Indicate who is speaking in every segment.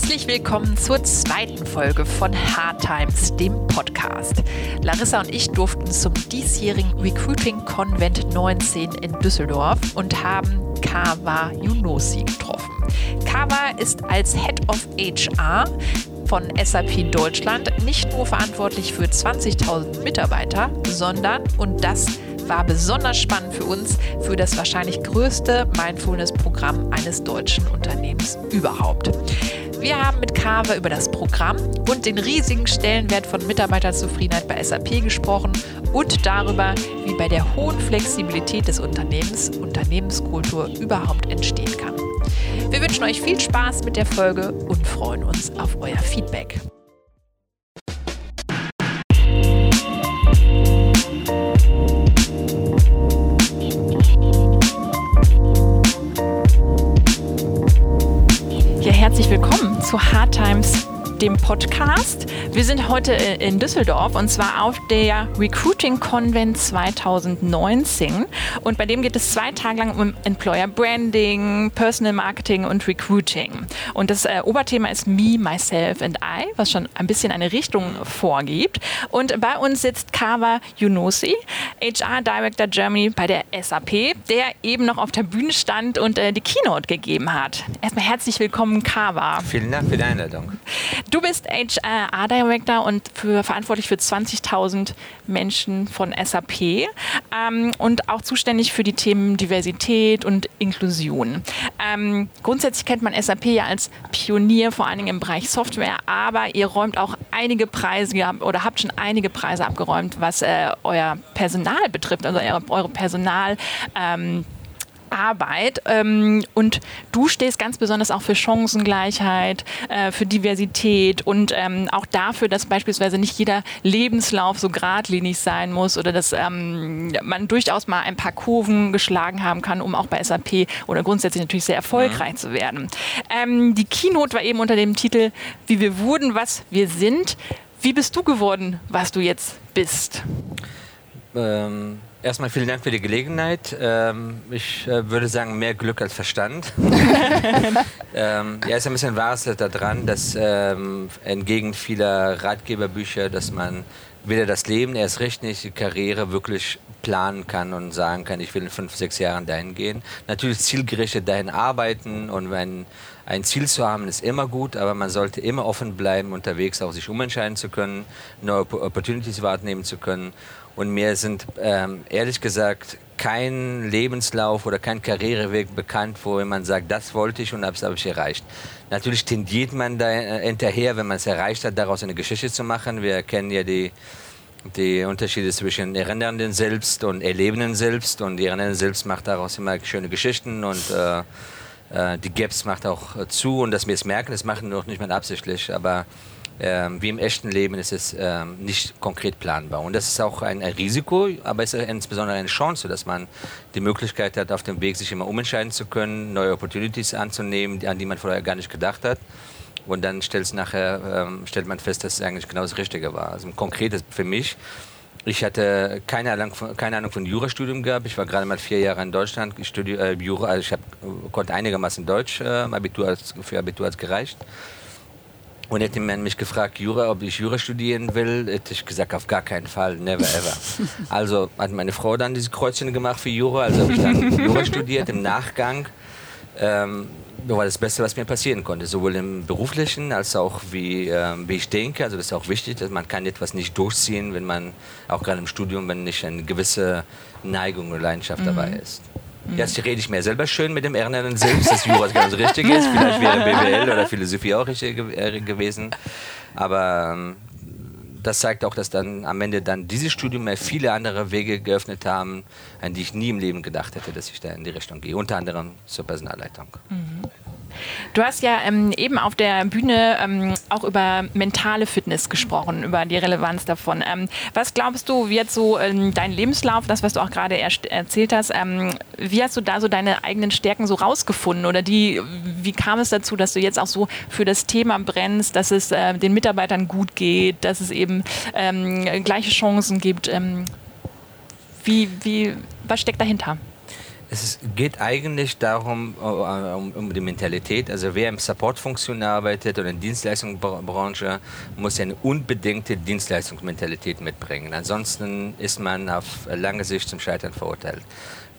Speaker 1: Herzlich willkommen zur zweiten Folge von Hard Times, dem Podcast. Larissa und ich durften zum diesjährigen Recruiting Convent 19 in Düsseldorf und haben Kawa Yunosi getroffen. Kawa ist als Head of HR von SAP Deutschland nicht nur verantwortlich für 20.000 Mitarbeiter, sondern, und das war besonders spannend für uns, für das wahrscheinlich größte Mindfulness-Programm eines deutschen Unternehmens überhaupt. Wir haben mit Carver über das Programm und den riesigen Stellenwert von Mitarbeiterzufriedenheit bei SAP gesprochen und darüber, wie bei der hohen Flexibilität des Unternehmens Unternehmenskultur überhaupt entstehen kann. Wir wünschen euch viel Spaß mit der Folge und freuen uns auf euer Feedback. Zu Hard Times dem Podcast. Wir sind heute in Düsseldorf und zwar auf der Recruiting Convent 2019. Und bei dem geht es zwei Tage lang um Employer Branding, Personal Marketing und Recruiting. Und das äh, Oberthema ist Me, Myself and I, was schon ein bisschen eine Richtung vorgibt. Und bei uns sitzt Kava Yunosi, HR Director Germany bei der SAP, der eben noch auf der Bühne stand und äh, die Keynote gegeben hat. Erstmal herzlich willkommen, Kava.
Speaker 2: Vielen Dank für die Einladung.
Speaker 1: Du bist HR Director und für, verantwortlich für 20.000 Menschen von SAP ähm, und auch zuständig für die Themen Diversität und Inklusion. Ähm, grundsätzlich kennt man SAP ja als Pionier, vor allen Dingen im Bereich Software, aber ihr räumt auch einige Preise oder habt schon einige Preise abgeräumt, was äh, euer Personal betrifft, also eure, eure Personal. Ähm, Arbeit. Ähm, und du stehst ganz besonders auch für Chancengleichheit, äh, für Diversität und ähm, auch dafür, dass beispielsweise nicht jeder Lebenslauf so geradlinig sein muss oder dass ähm, man durchaus mal ein paar Kurven geschlagen haben kann, um auch bei SAP oder grundsätzlich natürlich sehr erfolgreich mhm. zu werden. Ähm, die Keynote war eben unter dem Titel Wie wir wurden, was wir sind. Wie bist du geworden, was du jetzt bist?
Speaker 2: Ähm Erstmal vielen Dank für die Gelegenheit. Ähm, ich äh, würde sagen, mehr Glück als Verstand. ähm, ja, ist ein bisschen Wahres daran, dass ähm, entgegen vieler Ratgeberbücher, dass man weder das Leben, erst recht nicht die Karriere wirklich planen kann und sagen kann, ich will in fünf, sechs Jahren dahin gehen. Natürlich zielgerichtet dahin arbeiten und wenn ein Ziel zu haben, ist immer gut, aber man sollte immer offen bleiben, unterwegs auch sich umentscheiden zu können, neue Opportunities wahrnehmen zu können und mir sind ähm, ehrlich gesagt kein Lebenslauf oder kein Karriereweg bekannt, wo man sagt, das wollte ich und das habe ich erreicht. Natürlich tendiert man da äh, hinterher, wenn man es erreicht hat, daraus eine Geschichte zu machen. Wir kennen ja die, die Unterschiede zwischen Erinnernden selbst und Erlebenden selbst. Und die Erinnernden selbst macht daraus immer schöne Geschichten und äh, die Gaps macht auch zu. Und dass wir es merken, das machen wir noch nicht mal absichtlich. Aber ähm, wie im echten Leben ist es ähm, nicht konkret planbar. Und das ist auch ein, ein Risiko, aber es ist insbesondere eine Chance, dass man die Möglichkeit hat, auf dem Weg sich immer umentscheiden zu können, neue Opportunities anzunehmen, an die man vorher gar nicht gedacht hat. Und dann stellt, nachher, ähm, stellt man fest, dass es eigentlich genau das Richtige war. Also konkret ist für mich, ich hatte keine Ahnung, von, keine Ahnung von Jurastudium gehabt. Ich war gerade mal vier Jahre in Deutschland. Ich studiere äh, Jura, also ich hab, konnte einigermaßen Deutsch. Äh, Abitur als, für Abitur hat es gereicht. Und hätte man mich gefragt, Jura, ob ich Jura studieren will, hätte ich gesagt, auf gar keinen Fall, never ever. Also hat meine Frau dann diese Kreuzchen gemacht für Jura, also habe ich dann Jura studiert im Nachgang. Ähm, war das Beste, was mir passieren konnte, sowohl im beruflichen als auch wie, ähm, wie ich denke. Also das ist auch wichtig, dass man kann etwas nicht durchziehen, wenn man auch gerade im Studium, wenn nicht eine gewisse Neigung oder Leidenschaft mhm. dabei ist. Jetzt rede ich mir selber schön mit dem Erlernen selbst, dass Jura ganz richtig ist. Vielleicht wäre BWL oder Philosophie auch richtig äh, gewesen. Aber ähm, das zeigt auch, dass dann am Ende dann dieses Studium mir viele andere Wege geöffnet haben, an die ich nie im Leben gedacht hätte, dass ich da in die Richtung gehe. Unter anderem zur Personalleitung. Mhm.
Speaker 1: Du hast ja ähm, eben auf der Bühne ähm, auch über mentale Fitness gesprochen, über die Relevanz davon. Ähm, was glaubst du, wie jetzt so ähm, dein Lebenslauf, das, was du auch gerade er erzählt hast, ähm, wie hast du da so deine eigenen Stärken so rausgefunden? Oder die, wie kam es dazu, dass du jetzt auch so für das Thema brennst, dass es äh, den Mitarbeitern gut geht, dass es eben ähm, gleiche Chancen gibt? wie, wie, was steckt dahinter?
Speaker 2: Es geht eigentlich darum, äh, um, um die Mentalität. Also wer im Supportfunktion arbeitet oder in der Dienstleistungsbranche, muss eine unbedingte Dienstleistungsmentalität mitbringen. Ansonsten ist man auf lange Sicht zum Scheitern verurteilt.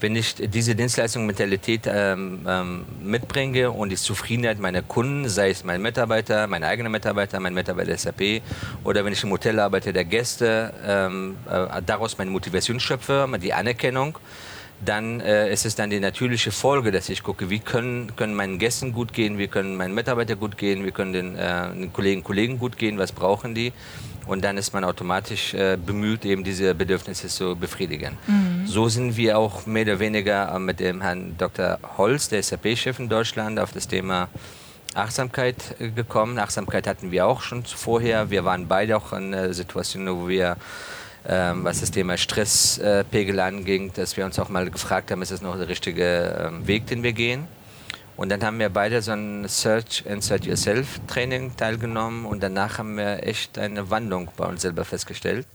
Speaker 2: Wenn ich diese Dienstleistungsmentalität ähm, ähm, mitbringe und die Zufriedenheit meiner Kunden, sei es mein Mitarbeiter, meine eigenen Mitarbeiter, mein Mitarbeiter SAP oder wenn ich im Hotel arbeite, der Gäste, ähm, äh, daraus meine Motivation schöpfe, die Anerkennung, dann äh, ist es dann die natürliche Folge, dass ich gucke, wie können, können meinen Gästen gut gehen, wie können meinen Mitarbeitern gut gehen, wie können den, äh, den Kollegen Kollegen gut gehen, was brauchen die. Und dann ist man automatisch äh, bemüht, eben diese Bedürfnisse zu befriedigen. Mhm. So sind wir auch mehr oder weniger mit dem Herrn Dr. Holz, der SAP-Chef in Deutschland, auf das Thema Achtsamkeit äh, gekommen. Achtsamkeit hatten wir auch schon vorher. Wir waren beide auch in einer Situation, wo wir ähm, was das Thema Stresspegel äh, anging, dass wir uns auch mal gefragt haben, ist das noch der richtige ähm, Weg, den wir gehen. Und dann haben wir beide so ein Search Inside Yourself Training teilgenommen und danach haben wir echt eine Wandlung bei uns selber festgestellt.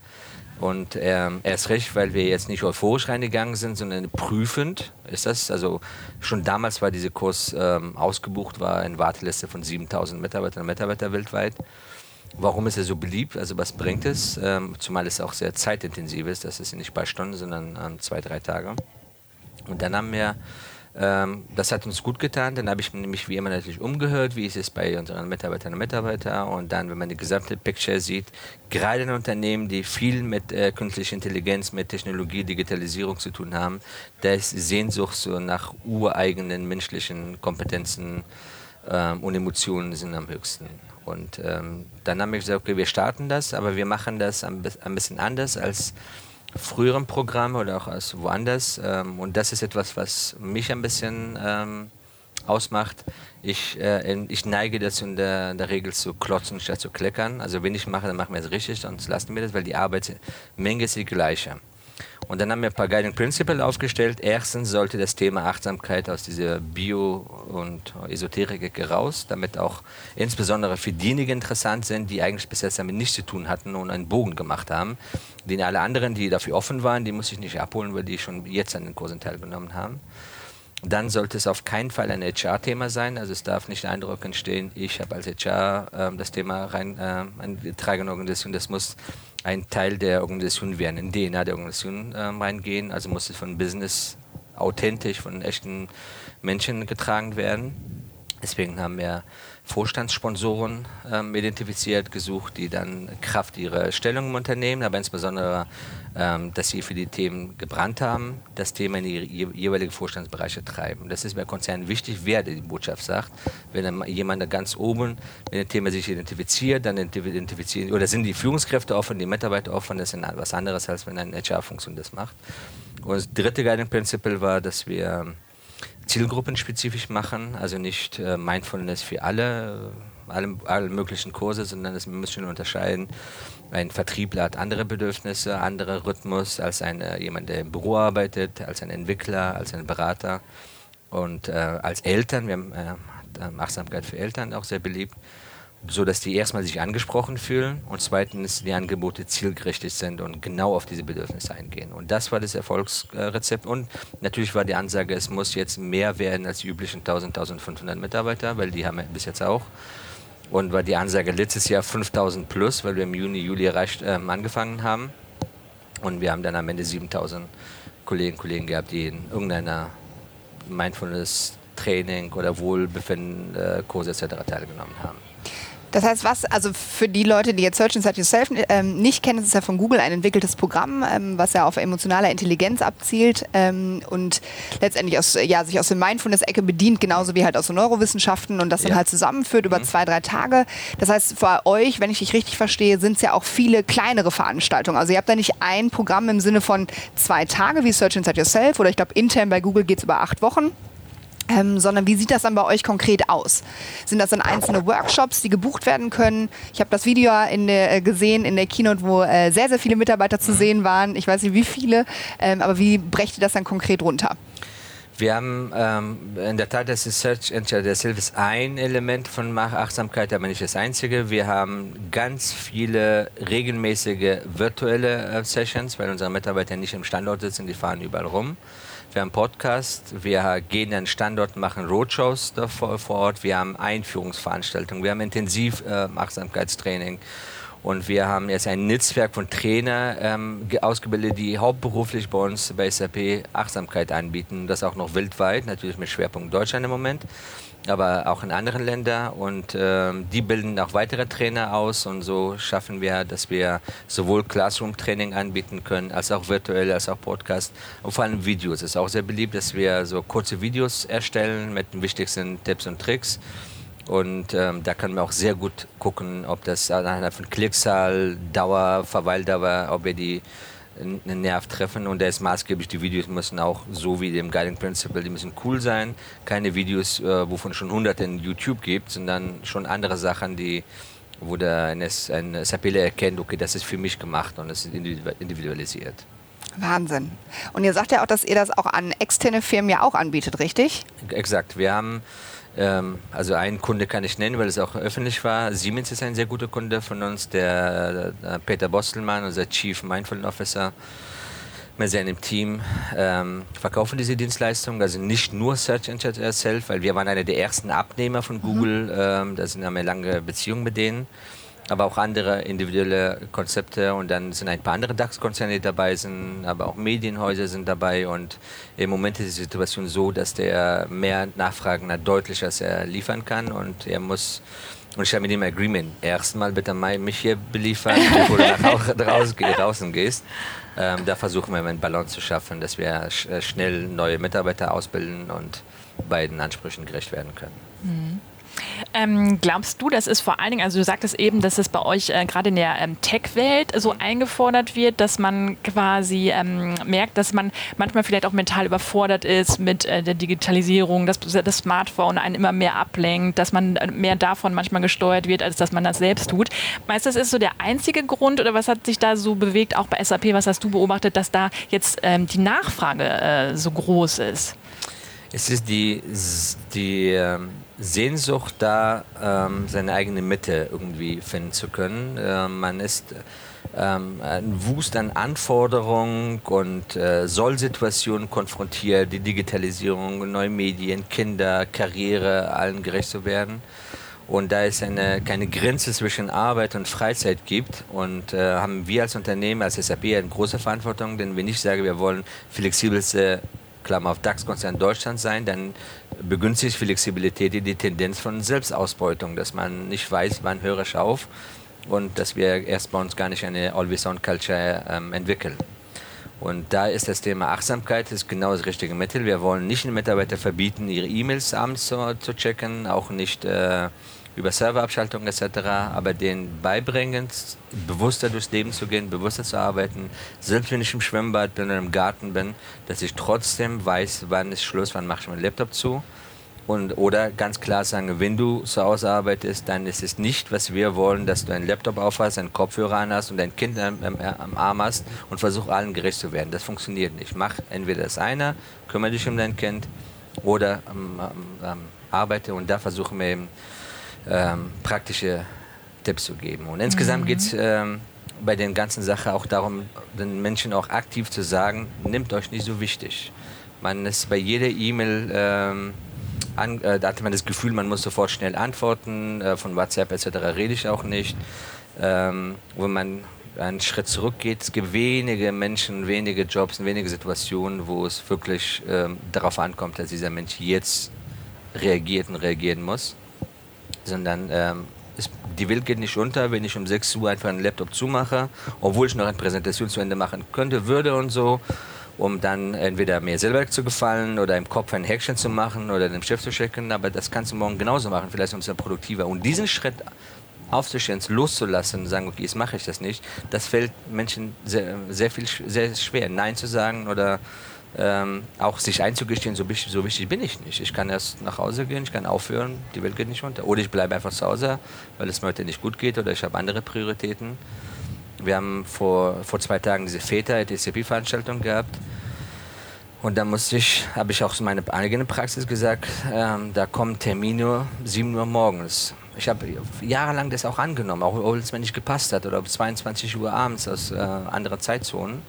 Speaker 2: Und ähm, erst recht, weil wir jetzt nicht euphorisch reingegangen sind, sondern prüfend ist das. Also schon damals war dieser Kurs ähm, ausgebucht, war eine Warteliste von 7000 Mitarbeitern und Mitarbeitern weltweit. Warum ist er so beliebt? Also was bringt es? Ähm, zumal es auch sehr zeitintensiv ist. Das ist nicht bei Stunden, sondern ähm, zwei, drei Tage. Und dann haben wir, ähm, das hat uns gut getan. Dann habe ich mich wie immer natürlich umgehört, wie ist es bei unseren Mitarbeitern und Mitarbeitern. Und dann, wenn man die gesamte Picture sieht, gerade in Unternehmen, die viel mit äh, künstlicher Intelligenz, mit Technologie, Digitalisierung zu tun haben, da ist Sehnsucht so nach ureigenen menschlichen Kompetenzen ähm, und Emotionen sind am höchsten. Und ähm, dann haben wir gesagt, okay, wir starten das, aber wir machen das ein, bisschen anders als früheren Programme oder auch als woanders. Ähm, und das ist etwas, was mich ein bisschen ähm, ausmacht. Ich, äh, ich neige dazu in der, in der, Regel zu klotzen statt zu kleckern. Also wenn ich mache, dann machen wir es richtig, sonst lassen wir das, weil die Arbeitsmenge ist die gleiche. Und dann haben wir ein paar Guiding Principles aufgestellt. Erstens sollte das Thema Achtsamkeit aus dieser Bio- und Esoterik-Ecke raus, damit auch insbesondere für diejenigen interessant sind, die eigentlich bis jetzt damit nichts zu tun hatten und einen Bogen gemacht haben. Den alle anderen, die dafür offen waren, die muss ich nicht abholen, weil die schon jetzt an den Kursen teilgenommen haben. Dann sollte es auf keinen Fall ein HR-Thema sein. Also es darf nicht der Eindruck entstehen, ich habe als HR äh, das Thema rein äh, eingetragen in Organisation. Das muss ein Teil der Organisation werden, in DNA der Organisation äh, reingehen. Also muss es von Business authentisch, von echten Menschen getragen werden. Deswegen haben wir Vorstandssponsoren ähm, identifiziert, gesucht, die dann Kraft ihrer Stellung im Unternehmen, aber insbesondere, ähm, dass sie für die Themen gebrannt haben, das Thema in die jeweiligen Vorstandsbereiche treiben. Das ist bei Konzernen wichtig, wer die Botschaft sagt. Wenn jemand ganz oben mit dem Thema sich identifiziert, dann identifizieren oder sind die Führungskräfte offen, die Mitarbeiter offen, das ist was anderes, als wenn eine HR-Funktion das macht. Und das dritte Guiding Principle war, dass wir zielgruppenspezifisch machen, also nicht äh, Mindfulness für alle, äh, alle, alle möglichen Kurse, sondern wir müssen unterscheiden. Ein Vertriebler hat andere Bedürfnisse, andere Rhythmus als ein, äh, jemand, der im Büro arbeitet, als ein Entwickler, als ein Berater. Und äh, als Eltern, wir haben äh, Achtsamkeit für Eltern auch sehr beliebt, so dass die erstmal sich angesprochen fühlen und zweitens die Angebote zielgerichtet sind und genau auf diese Bedürfnisse eingehen. Und das war das Erfolgsrezept. Und natürlich war die Ansage, es muss jetzt mehr werden als die üblichen 1000, 1500 Mitarbeiter, weil die haben wir bis jetzt auch. Und war die Ansage letztes Jahr 5000 plus, weil wir im Juni, Juli erreicht, äh, angefangen haben. Und wir haben dann am Ende 7000 Kolleginnen und Kollegen gehabt, die in irgendeiner Mindfulness Training oder Wohlbefinden, äh, etc. teilgenommen haben.
Speaker 3: Das heißt, was, also für die Leute, die jetzt Search Inside Yourself ähm, nicht kennen, ist es ja von Google ein entwickeltes Programm, ähm, was ja auf emotionale Intelligenz abzielt ähm, und letztendlich aus, ja, sich aus der Mindfulness-Ecke bedient, genauso wie halt aus den Neurowissenschaften und das dann halt zusammenführt über mhm. zwei, drei Tage. Das heißt, für euch, wenn ich dich richtig verstehe, sind es ja auch viele kleinere Veranstaltungen. Also ihr habt da nicht ein Programm im Sinne von zwei Tage wie Search Inside Yourself oder ich glaube intern bei Google geht es über acht Wochen. Ähm, sondern wie sieht das dann bei euch konkret aus? Sind das dann einzelne Workshops, die gebucht werden können? Ich habe das Video in der, äh, gesehen in der Keynote, wo äh, sehr, sehr viele Mitarbeiter zu sehen waren. Ich weiß nicht wie viele, ähm, aber wie brecht ihr das dann konkret runter?
Speaker 2: Wir haben ähm, in der Tat, das ist Search Engine ist ein Element von Achtsamkeit, aber nicht das einzige. Wir haben ganz viele regelmäßige virtuelle äh, Sessions, weil unsere Mitarbeiter nicht im Standort sitzen, die fahren überall rum. Wir haben Podcast, wir gehen an Standort, machen Roadshows vor, vor Ort, wir haben Einführungsveranstaltungen, wir haben intensiv äh. Und wir haben jetzt ein Netzwerk von Trainern ähm, ausgebildet, die hauptberuflich bei uns bei SAP Achtsamkeit anbieten. Das auch noch weltweit, natürlich mit Schwerpunkt Deutschland im Moment, aber auch in anderen Ländern. Und ähm, die bilden auch weitere Trainer aus. Und so schaffen wir, dass wir sowohl Classroom-Training anbieten können, als auch virtuell, als auch Podcast. Und vor allem Videos. Es ist auch sehr beliebt, dass wir so kurze Videos erstellen mit den wichtigsten Tipps und Tricks. Und ähm, da kann man auch sehr gut gucken, ob das anhand von Klickzahl, Dauer, Verweildauer, ob wir die einen Nerv treffen und der ist maßgeblich. Die Videos müssen auch, so wie dem Guiding Principle, die müssen cool sein. Keine Videos, äh, wovon schon hunderte in YouTube gibt, sondern schon andere Sachen, die, wo der ein SAPler erkennt, okay, das ist für mich gemacht und das ist individualisiert.
Speaker 3: Wahnsinn. Und ihr sagt ja auch, dass ihr das auch an externe Firmen ja auch anbietet, richtig?
Speaker 2: Exakt. Wir haben ähm, also einen Kunde kann ich nennen, weil es auch öffentlich war. Siemens ist ein sehr guter Kunde von uns, der, der Peter Bostelmann, unser Chief Mindfulness Officer mit seinem Team ähm, verkaufen diese Dienstleistungen, also nicht nur Search Engine Yourself, weil wir waren einer der ersten Abnehmer von Google, mhm. ähm, da sind wir lange Beziehungen mit denen aber auch andere individuelle Konzepte und dann sind ein paar andere DAX-Konzerne, dabei sind, aber auch Medienhäuser sind dabei und im Moment ist die Situation so, dass der mehr Nachfragen hat, deutlich, als er liefern kann und er muss und ich habe mit ihm ein Agreement. Erstmal bitte mich hier beliefern, bevor du nach draußen, draußen gehst. Ähm, da versuchen wir einen Balance zu schaffen, dass wir sch schnell neue Mitarbeiter ausbilden und beiden Ansprüchen gerecht werden können. Mhm.
Speaker 1: Ähm, glaubst du, dass es vor allen Dingen, also du sagtest eben, dass es bei euch äh, gerade in der ähm, Tech-Welt so eingefordert wird, dass man quasi ähm, merkt, dass man manchmal vielleicht auch mental überfordert ist mit äh, der Digitalisierung, dass das Smartphone einen immer mehr ablenkt, dass man äh, mehr davon manchmal gesteuert wird, als dass man das selbst tut. Meinst du, das ist so der einzige Grund oder was hat sich da so bewegt, auch bei SAP, was hast du beobachtet, dass da jetzt ähm, die Nachfrage äh, so groß ist?
Speaker 2: Es ist die, die ähm, Sehnsucht da, ähm, seine eigene Mitte irgendwie finden zu können. Äh, man ist ähm, ein Wust an Anforderungen und äh, Sollsituationen konfrontiert, die Digitalisierung, neue Medien, Kinder, Karriere, allen gerecht zu werden. Und da es eine, keine Grenze zwischen Arbeit und Freizeit gibt und äh, haben wir als Unternehmen, als SAP eine große Verantwortung, denn wenn ich sage, wir wollen flexibelste Klammer auf DAX-Konzern Deutschland sein, dann begünstigt Flexibilität die Tendenz von Selbstausbeutung, dass man nicht weiß, wann höre ich auf und dass wir erst bei uns gar nicht eine Always-On-Culture ähm, entwickeln. Und da ist das Thema Achtsamkeit ist genau das richtige Mittel. Wir wollen nicht den Mitarbeitern verbieten, ihre E-Mails abends zu, zu checken, auch nicht äh, über Serverabschaltung etc., aber denen beibringen, bewusster durchs Leben zu gehen, bewusster zu arbeiten, selbst wenn ich im Schwimmbad bin oder im Garten bin, dass ich trotzdem weiß, wann ist Schluss, wann mache ich meinen Laptop zu. Und, oder ganz klar sagen, wenn du zu Hause arbeitest, dann ist es nicht, was wir wollen, dass du einen Laptop aufhast, einen Kopfhörer an hast und dein Kind am, am, am Arm hast und versuch allen gerecht zu werden. Das funktioniert nicht. Mach entweder das eine, kümmere dich um dein Kind oder ähm, ähm, arbeite und da versuchen wir eben ähm, praktische Tipps zu geben. Und insgesamt mhm. geht es ähm, bei den ganzen Sachen auch darum, den Menschen auch aktiv zu sagen, nehmt euch nicht so wichtig. Man ist bei jeder E-Mail, ähm, äh, da hat man das Gefühl, man muss sofort schnell antworten, äh, von WhatsApp etc. rede ich auch nicht. Ähm, wenn man einen Schritt zurückgeht, es gibt wenige Menschen, wenige Jobs, wenige Situationen, wo es wirklich ähm, darauf ankommt, dass dieser Mensch jetzt reagiert und reagieren muss sondern ähm, ist, die Welt geht nicht unter, wenn ich um 6 Uhr einfach einen Laptop zumache, obwohl ich noch eine Präsentation zu Ende machen könnte, würde und so, um dann entweder mir selber zu gefallen oder im Kopf ein Häkchen zu machen oder den Chef zu checken, aber das kannst du morgen genauso machen, vielleicht umso produktiver. Und diesen Schritt aufzustehen, loszulassen und sagen, okay, jetzt mache ich das nicht, das fällt Menschen sehr, sehr viel sehr schwer, Nein zu sagen oder ähm, auch sich einzugestehen, so, so, wichtig bin ich nicht. Ich kann erst nach Hause gehen, ich kann aufhören, die Welt geht nicht unter. Oder ich bleibe einfach zu Hause, weil es mir heute nicht gut geht oder ich habe andere Prioritäten. Wir haben vor, vor zwei Tagen diese Väter-DCP-Veranstaltung gehabt. Und da musste ich, habe ich auch meine eigene Praxis gesagt, ähm, da kommen Termine 7 Uhr morgens. Ich habe jahrelang das auch angenommen, auch wenn es mir nicht gepasst hat oder 22 Uhr abends aus äh, anderen Zeitzonen.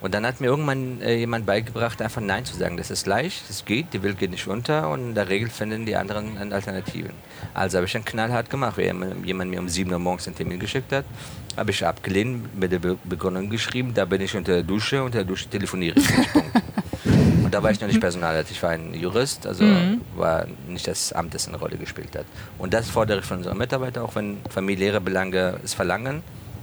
Speaker 2: Und dann hat mir irgendwann äh, jemand beigebracht, einfach Nein zu sagen. Das ist leicht, das geht, die Welt geht nicht unter und in der Regel finden die anderen Alternativen. Also habe ich dann knallhart gemacht. Wenn jemand mir um 7 Uhr morgens einen Termin geschickt hat, habe ich abgelehnt, mit der Be Begründung geschrieben, da bin ich unter der Dusche, unter der Dusche telefoniere ich nicht. Und da war ich noch nicht Personalrat, ich war ein Jurist, also mhm. war nicht das Amt, das eine Rolle gespielt hat. Und das fordere ich von unseren Mitarbeitern, auch wenn familiäre Belange es verlangen,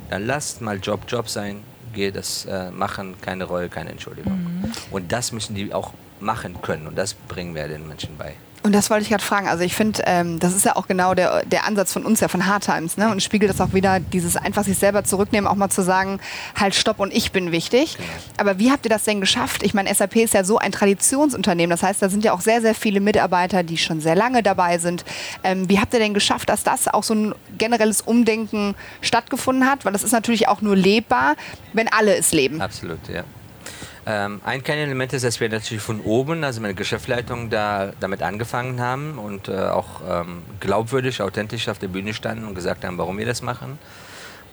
Speaker 2: dann lasst mal Job Job sein, gehe das äh, machen, keine Rolle, keine Entschuldigung. Mhm. Und das müssen die auch machen können und das bringen wir den Menschen bei.
Speaker 3: Und das wollte ich gerade fragen. Also ich finde, ähm, das ist ja auch genau der, der Ansatz von uns ja von Hard Times. Ne? Und spiegelt das auch wieder, dieses einfach sich selber zurücknehmen, auch mal zu sagen, halt stopp und ich bin wichtig. Genau. Aber wie habt ihr das denn geschafft? Ich meine, SAP ist ja so ein Traditionsunternehmen. Das heißt, da sind ja auch sehr, sehr viele Mitarbeiter, die schon sehr lange dabei sind. Ähm, wie habt ihr denn geschafft, dass das auch so ein generelles Umdenken stattgefunden hat? Weil das ist natürlich auch nur lebbar, wenn alle es leben.
Speaker 2: Absolut, ja. Ähm, ein Kernelement ist, dass wir natürlich von oben, also meine Geschäftsleitung, da, damit angefangen haben und äh, auch ähm, glaubwürdig, authentisch auf der Bühne standen und gesagt haben, warum wir das machen.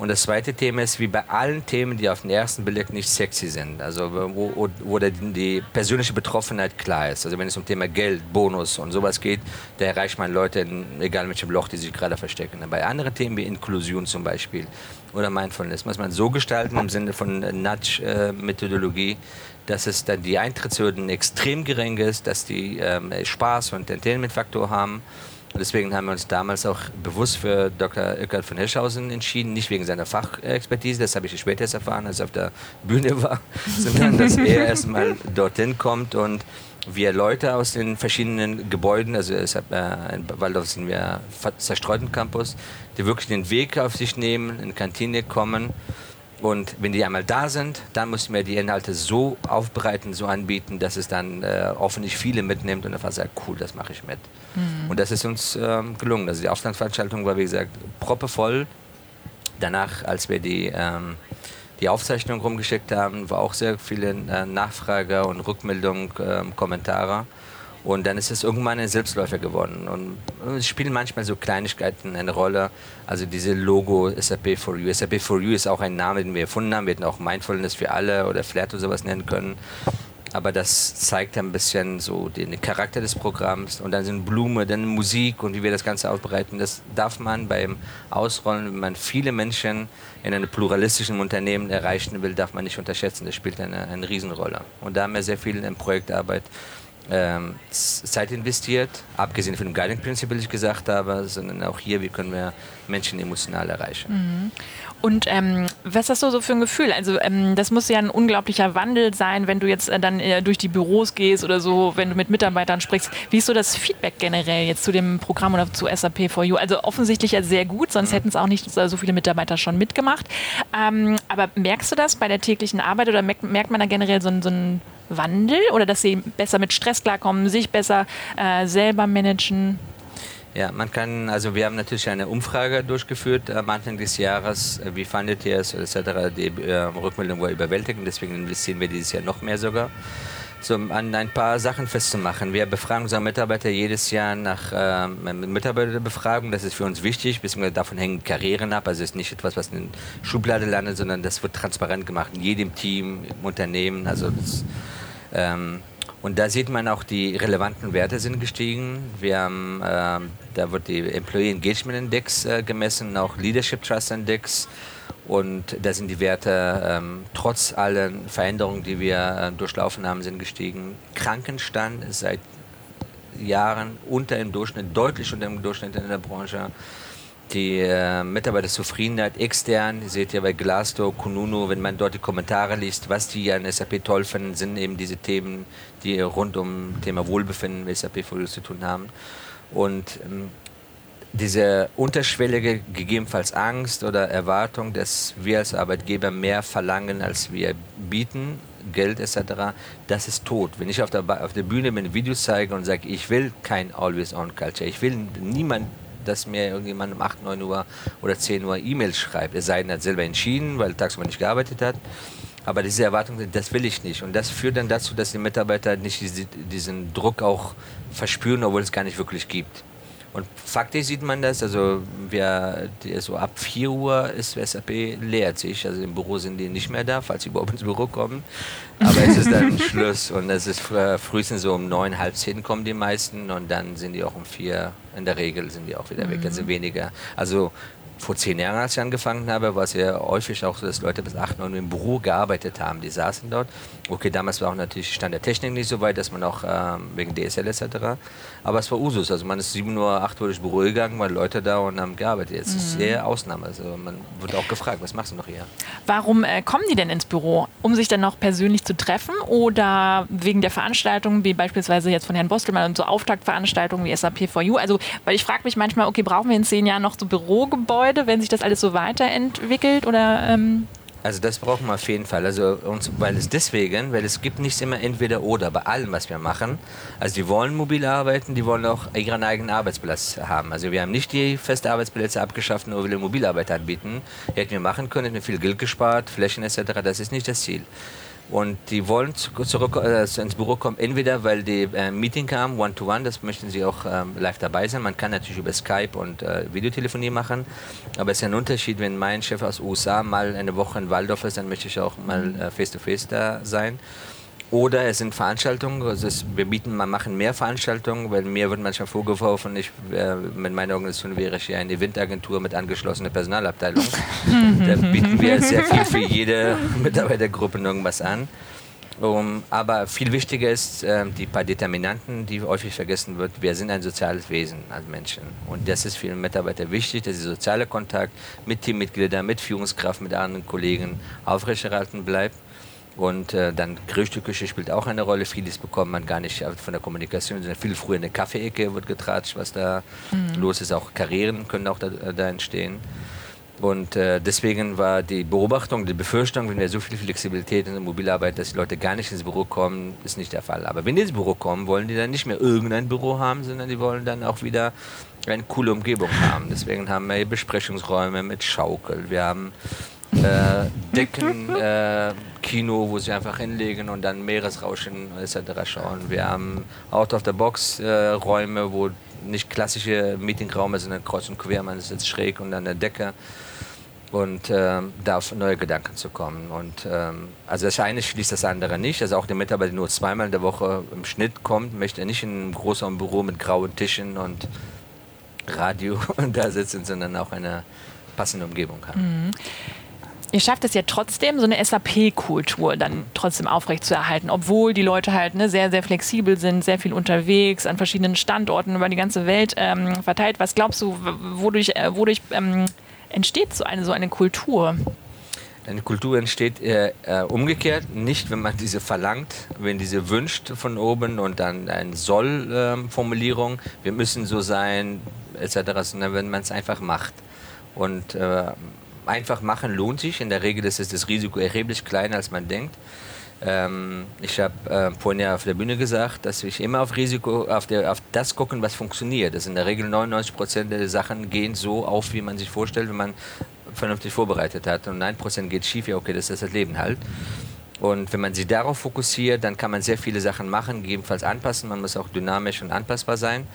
Speaker 2: Und das zweite Thema ist, wie bei allen Themen, die auf den ersten Blick nicht sexy sind, also wo, wo die, die, persönliche Betroffenheit klar ist. Also wenn es um Thema Geld, Bonus und sowas geht, da erreicht man Leute, in, egal in welchem Loch die sich gerade verstecken. Bei anderen Themen wie Inklusion zum Beispiel oder Mindfulness. Muss man so gestalten im Sinne von Nudge-Methodologie, dass es dann die Eintrittshürden extrem gering ist, dass die ähm, Spaß und Entertainment-Faktor haben. Und deswegen haben wir uns damals auch bewusst für Dr. Eckert von Hirschhausen entschieden, nicht wegen seiner Fachexpertise, das habe ich später erst erfahren, als er auf der Bühne war, sondern dass er erstmal dorthin kommt. Und wir Leute aus den verschiedenen Gebäuden, also äh, in Waldorf sind wir zerstreuten Campus, die wirklich den Weg auf sich nehmen, in die Kantine kommen und wenn die einmal da sind, dann müssen wir die Inhalte so aufbereiten, so anbieten, dass es dann äh, hoffentlich viele mitnimmt und einfach sagt, cool, das mache ich mit. Mhm. Und das ist uns ähm, gelungen. Also die Auslandsveranstaltung war, wie gesagt, proppevoll. Danach, als wir die, ähm, die Aufzeichnung rumgeschickt haben, war auch sehr viele äh, Nachfrage und Rückmeldungen, äh, Kommentare. Und dann ist es irgendwann ein Selbstläufer geworden. Und es spielen manchmal so Kleinigkeiten eine Rolle. Also diese Logo SAP for You. SAP for You ist auch ein Name, den wir erfunden haben. Wir hätten auch Mindfulness für alle oder Flair oder sowas nennen können. Aber das zeigt ein bisschen so den Charakter des Programms. Und dann sind Blume, dann Musik und wie wir das Ganze aufbereiten. Das darf man beim Ausrollen, wenn man viele Menschen in einem pluralistischen Unternehmen erreichen will, darf man nicht unterschätzen. Das spielt eine, eine Riesenrolle. Und da haben wir sehr viel in Projektarbeit ähm, Zeit investiert, abgesehen von dem Guiding Principle, das ich gesagt habe, sondern auch hier, wie können wir Menschen emotional erreichen.
Speaker 1: Mhm. Und ähm, was hast du so für ein Gefühl? Also ähm, das muss ja ein unglaublicher Wandel sein, wenn du jetzt äh, dann äh, durch die Büros gehst oder so, wenn du mit Mitarbeitern sprichst. Wie ist so das Feedback generell jetzt zu dem Programm oder zu SAP for You? Also offensichtlich ja sehr gut, sonst mhm. hätten es auch nicht so viele Mitarbeiter schon mitgemacht. Ähm, aber merkst du das bei der täglichen Arbeit oder merkt, merkt man da generell so, so einen Wandel oder dass sie besser mit Stress klarkommen, sich besser äh, selber managen?
Speaker 2: Ja, man kann, also wir haben natürlich eine Umfrage durchgeführt am Anfang des Jahres, äh, wie fandet ihr es etc. Die äh, Rückmeldung war überwältigend, deswegen investieren wir dieses Jahr noch mehr sogar. So, an ein paar Sachen festzumachen. Wir befragen unsere Mitarbeiter jedes Jahr nach äh, Mitarbeiterbefragung. Das ist für uns wichtig, beziehungsweise davon hängen Karrieren ab. Also es ist nicht etwas, was in der Schublade landet, sondern das wird transparent gemacht in jedem Team, im Unternehmen. Also das, ähm, und da sieht man auch, die relevanten Werte sind gestiegen. Wir haben, äh, da wird die Employee Engagement Index äh, gemessen, auch Leadership Trust Index. Und da sind die Werte ähm, trotz allen Veränderungen, die wir äh, durchlaufen haben, sind gestiegen. Krankenstand ist seit Jahren unter dem Durchschnitt, deutlich unter dem Durchschnitt in der Branche die äh, Mitarbeiterzufriedenheit extern, ihr seht ja bei Glassdoor, Kununu, wenn man dort die Kommentare liest, was die an SAP toll finden, sind eben diese Themen, die rund um Thema Wohlbefinden mit SAP zu tun haben. Und ähm, diese unterschwellige, gegebenenfalls Angst oder Erwartung, dass wir als Arbeitgeber mehr verlangen, als wir bieten, Geld etc., das ist tot. Wenn ich auf der, auf der Bühne mir Videos zeige und sage, ich will kein Always-On-Culture, ich will niemand dass mir irgendjemand um 8, 9 Uhr oder 10 Uhr E-Mails schreibt. Es sei denn, er hat selber entschieden, weil tagsüber nicht gearbeitet hat. Aber diese Erwartung, das will ich nicht. Und das führt dann dazu, dass die Mitarbeiter nicht diesen Druck auch verspüren, obwohl es gar nicht wirklich gibt. Und faktisch sieht man das, also wir, so ab 4 Uhr ist SAP leert sich, also im Büro sind die nicht mehr da, falls sie überhaupt ins Büro kommen. Aber es ist dann Schluss und es ist frühestens so um neun, halb zehn kommen die meisten und dann sind die auch um vier, in der Regel sind die auch wieder weg, also weniger. Also vor zehn Jahren, als ich angefangen habe, war es ja häufig auch so, dass Leute bis acht, neun im Büro gearbeitet haben. Die saßen dort. Okay, damals war auch natürlich Stand der Technik nicht so weit, dass man auch ähm, wegen DSL etc. Aber es war Usus. Also man ist sieben Uhr, acht Uhr durchs Büro gegangen, waren Leute da und haben gearbeitet. Jetzt mhm. ist es sehr Ausnahme. Also man wird auch gefragt, was machst du noch hier?
Speaker 1: Warum äh, kommen die denn ins Büro? Um sich dann noch persönlich zu treffen oder wegen der Veranstaltungen, wie beispielsweise jetzt von Herrn Bostelmann und so Auftaktveranstaltungen wie SAP 4U? Also, weil ich frage mich manchmal, okay, brauchen wir in zehn Jahren noch so Bürogebäude? Gebäude, wenn sich das alles so weiterentwickelt? Oder, ähm
Speaker 2: also das brauchen wir auf jeden Fall. Also uns, weil es deswegen, weil es gibt nicht immer entweder oder bei allem, was wir machen. Also die wollen mobil arbeiten, die wollen auch ihren eigenen Arbeitsplatz haben. Also wir haben nicht die feste Arbeitsplätze abgeschafft, nur weil wir Mobilarbeit anbieten. Hätten wir machen können, hätten wir viel Geld gespart, Flächen etc. Das ist nicht das Ziel. Und die wollen zurück äh, ins Büro kommen, entweder weil die äh, Meeting haben, One-to-One, -one, das möchten sie auch ähm, live dabei sein. Man kann natürlich über Skype und äh, Videotelefonie machen, aber es ist ein Unterschied, wenn mein Chef aus USA mal eine Woche in Waldorf ist, dann möchte ich auch mal äh, face-to-face -face da sein. Oder es sind Veranstaltungen, also es, wir bieten, man machen mehr Veranstaltungen, weil mir wird manchmal vorgeworfen, ich, äh, mit meiner Organisation wäre ich ja eine Eventagentur mit angeschlossener Personalabteilung. da bieten wir sehr viel für jede Mitarbeitergruppe irgendwas an. Um, aber viel wichtiger ist, äh, die paar Determinanten, die häufig vergessen wird, wir sind ein soziales Wesen als Menschen. Und das ist für den Mitarbeiter wichtig, dass der soziale Kontakt mit Teammitgliedern, mit Führungskraft, mit anderen Kollegen aufrechterhalten bleibt. Und äh, dann Grillstückküche spielt auch eine Rolle. Vieles bekommt man gar nicht von der Kommunikation, sondern viel früher in der Kaffeeecke wird getratscht, was da mhm. los ist. Auch Karrieren können auch da, da entstehen. Und äh, deswegen war die Beobachtung, die Befürchtung, wenn wir so viel Flexibilität in der Mobilarbeit, dass die Leute gar nicht ins Büro kommen, ist nicht der Fall. Aber wenn die ins Büro kommen, wollen die dann nicht mehr irgendein Büro haben, sondern die wollen dann auch wieder eine coole Umgebung haben. Deswegen haben wir Besprechungsräume mit Schaukel. Wir haben äh, Decken, äh, Kino, wo sie einfach hinlegen und dann Meeresrauschen etc. schauen. Wir haben Out-of-the-Box-Räume, äh, wo nicht klassische Meetingräume sind, kreuz und quer, man sitzt schräg und an der Decke und äh, da auf neue Gedanken zu kommen. Und ähm, also das eine schließt das andere nicht. Also auch der Mitarbeiter, der nur zweimal in der Woche im Schnitt kommt, möchte nicht in einem großen Büro mit grauen Tischen und Radio da sitzen, sondern auch eine passende Umgebung haben. Mhm
Speaker 1: ihr schafft es ja trotzdem, so eine SAP-Kultur dann trotzdem aufrechtzuerhalten, obwohl die Leute halt ne, sehr, sehr flexibel sind, sehr viel unterwegs, an verschiedenen Standorten über die ganze Welt ähm, verteilt. Was glaubst du, wodurch, äh, wodurch ähm, entsteht so eine, so eine Kultur?
Speaker 2: Eine Kultur entsteht äh, äh, umgekehrt, nicht wenn man diese verlangt, wenn diese wünscht von oben und dann eine Soll-Formulierung, äh, wir müssen so sein, etc., sondern wenn man es einfach macht. Und äh, einfach machen lohnt sich. In der Regel ist das Risiko erheblich kleiner, als man denkt. Ähm, ich habe äh, vorhin ja auf der Bühne gesagt, dass ich immer auf Risiko, auf, der, auf das gucken, was funktioniert. Das in der Regel 99 Prozent der Sachen gehen so auf, wie man sich vorstellt, wenn man vernünftig vorbereitet hat. Und 9 Prozent geht schief, ja okay, das ist das Leben halt. Und wenn man sich darauf fokussiert, dann kann man sehr viele Sachen machen, gegebenenfalls anpassen. Man muss auch dynamisch und anpassbar sein.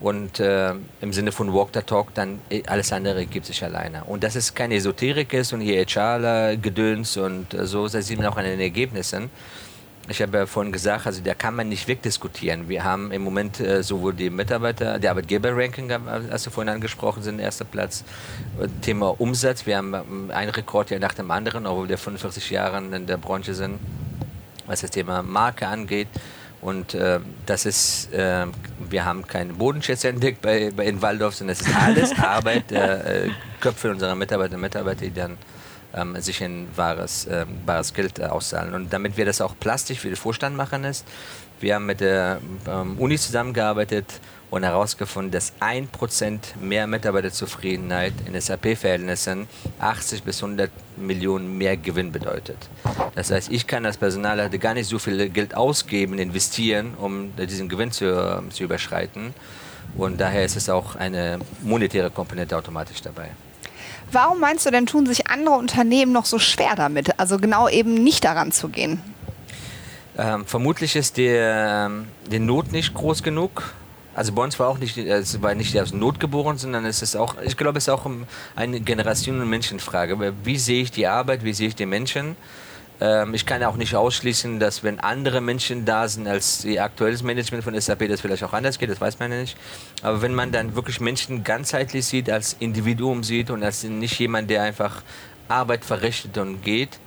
Speaker 2: Und äh, im Sinne von Walk the Talk, dann äh, alles andere gibt sich alleine. Und dass es keine Esoterik ist und hier HR-Gedöns und äh, so, das sieht man auch an den Ergebnissen. Ich habe ja vorhin gesagt, also da kann man nicht wegdiskutieren. Wir haben im Moment äh, sowohl die Mitarbeiter, die Arbeitgeber-Ranking, als Sie vorhin angesprochen sind, erster Platz. Thema Umsatz, wir haben ähm, einen Rekord ja nach dem anderen, obwohl wir 45 Jahre in der Branche sind, was das Thema Marke angeht. Und äh, das ist, äh, wir haben keine Bodenschätze entdeckt bei, bei in Waldorf, sondern es ist alles Arbeit der äh, Köpfe unserer Mitarbeiter und Mitarbeiter, die dann ähm, sich in wahres, ähm, wahres Geld äh, auszahlen. Und damit wir das auch plastisch für den Vorstand machen ist, wir haben mit der ähm, Uni zusammengearbeitet und herausgefunden, dass 1% mehr Mitarbeiterzufriedenheit in SAP-Verhältnissen 80 bis 100 Millionen mehr Gewinn bedeutet. Das heißt, ich kann als Personalleiter gar nicht so viel Geld ausgeben, investieren, um diesen Gewinn zu, zu überschreiten. Und daher ist es auch eine monetäre Komponente automatisch dabei.
Speaker 3: Warum meinst du denn, tun sich andere Unternehmen noch so schwer damit, also genau eben nicht daran zu gehen?
Speaker 2: Ähm, vermutlich ist die, ähm, die Not nicht groß genug also uns war auch nicht, es war nicht aus Not geboren, sondern es ist auch, ich glaube, es ist auch eine Generation- und Menschenfrage. Wie sehe ich die Arbeit, wie sehe ich die Menschen? Ähm, ich kann auch nicht ausschließen, dass wenn andere Menschen da sind als die aktuelles Management von SAP, das vielleicht auch anders geht, das weiß man ja nicht. Aber wenn man dann wirklich Menschen ganzheitlich sieht, als Individuum sieht und als nicht jemand, der einfach Arbeit verrichtet und geht,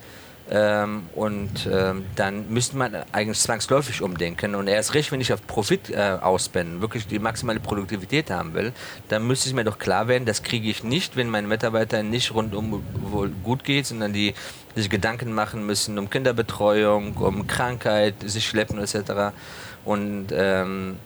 Speaker 2: ähm, und ähm, dann müsste man eigentlich zwangsläufig umdenken. Und erst recht, wenn ich auf Profit äh, ausspenden, wirklich die maximale Produktivität haben will, dann müsste es mir doch klar werden, das kriege ich nicht, wenn meinen Mitarbeitern nicht rundum wohl gut geht, sondern die sich Gedanken machen müssen um Kinderbetreuung, um Krankheit, sich schleppen etc. Und ähm,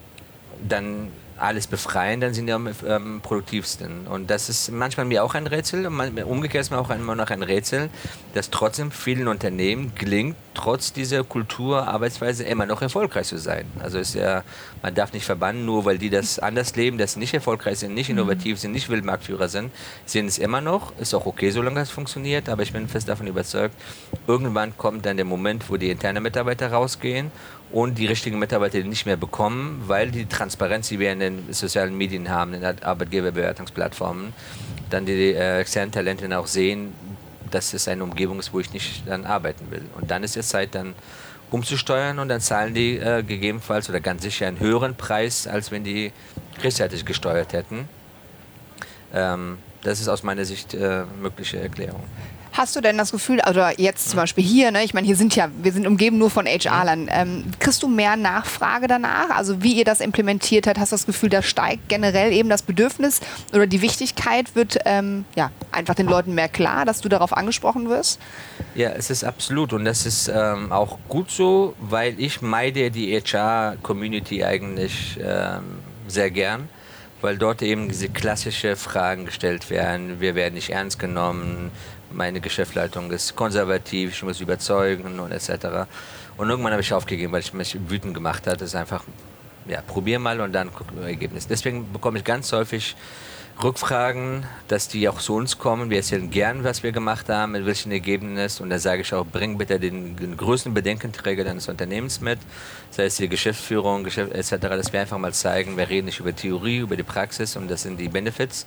Speaker 2: dann alles befreien, dann sind die am ähm, produktivsten. Und das ist manchmal mir auch ein Rätsel. Und umgekehrt ist mir auch immer noch ein Rätsel, dass trotzdem vielen Unternehmen gelingt, trotz dieser Kultur, Arbeitsweise immer noch erfolgreich zu sein. Also ist ja, man darf nicht verbannen, nur weil die das anders leben, dass sie nicht erfolgreich sind, nicht innovativ sind, nicht Weltmarktführer sind, sind es immer noch. Ist auch okay, solange das funktioniert. Aber ich bin fest davon überzeugt, irgendwann kommt dann der Moment, wo die internen Mitarbeiter rausgehen und die richtigen Mitarbeiter nicht mehr bekommen, weil die Transparenz, die wir in den sozialen Medien haben, in den Arbeitgeberbewertungsplattformen, dann die äh, externen Talente auch sehen, dass es eine Umgebung ist, wo ich nicht dann arbeiten will. Und dann ist es Zeit, dann umzusteuern und dann zahlen die äh, gegebenenfalls oder ganz sicher einen höheren Preis, als wenn die rechtzeitig gesteuert hätten. Ähm, das ist aus meiner Sicht äh, mögliche Erklärung.
Speaker 3: Hast du denn das Gefühl, also jetzt zum Beispiel hier, ne, ich meine, hier sind ja, wir sind umgeben nur von HR-Lern, ähm, kriegst du mehr Nachfrage danach? Also wie ihr das implementiert habt, hast du das Gefühl, da steigt generell eben das Bedürfnis oder die Wichtigkeit wird ähm, ja, einfach den Leuten mehr klar, dass du darauf angesprochen wirst?
Speaker 2: Ja, es ist absolut und das ist ähm, auch gut so, weil ich meide die HR-Community eigentlich ähm, sehr gern weil dort eben diese klassischen Fragen gestellt werden. Wir werden nicht ernst genommen, meine Geschäftsleitung ist konservativ, ich muss überzeugen und etc. Und irgendwann habe ich aufgegeben, weil ich mich wütend gemacht hat. Das ist einfach, ja, probier mal und dann guck Ergebnis. Deswegen bekomme ich ganz häufig Rückfragen, dass die auch zu uns kommen. Wir erzählen gern, was wir gemacht haben, mit welchen Ergebnissen. Und da sage ich auch, bring bitte den, den größten Bedenkenträger deines Unternehmens mit, sei es die Geschäftsführung Geschäft, etc., dass wir einfach mal zeigen, wir reden nicht über Theorie, über die Praxis und das sind die Benefits.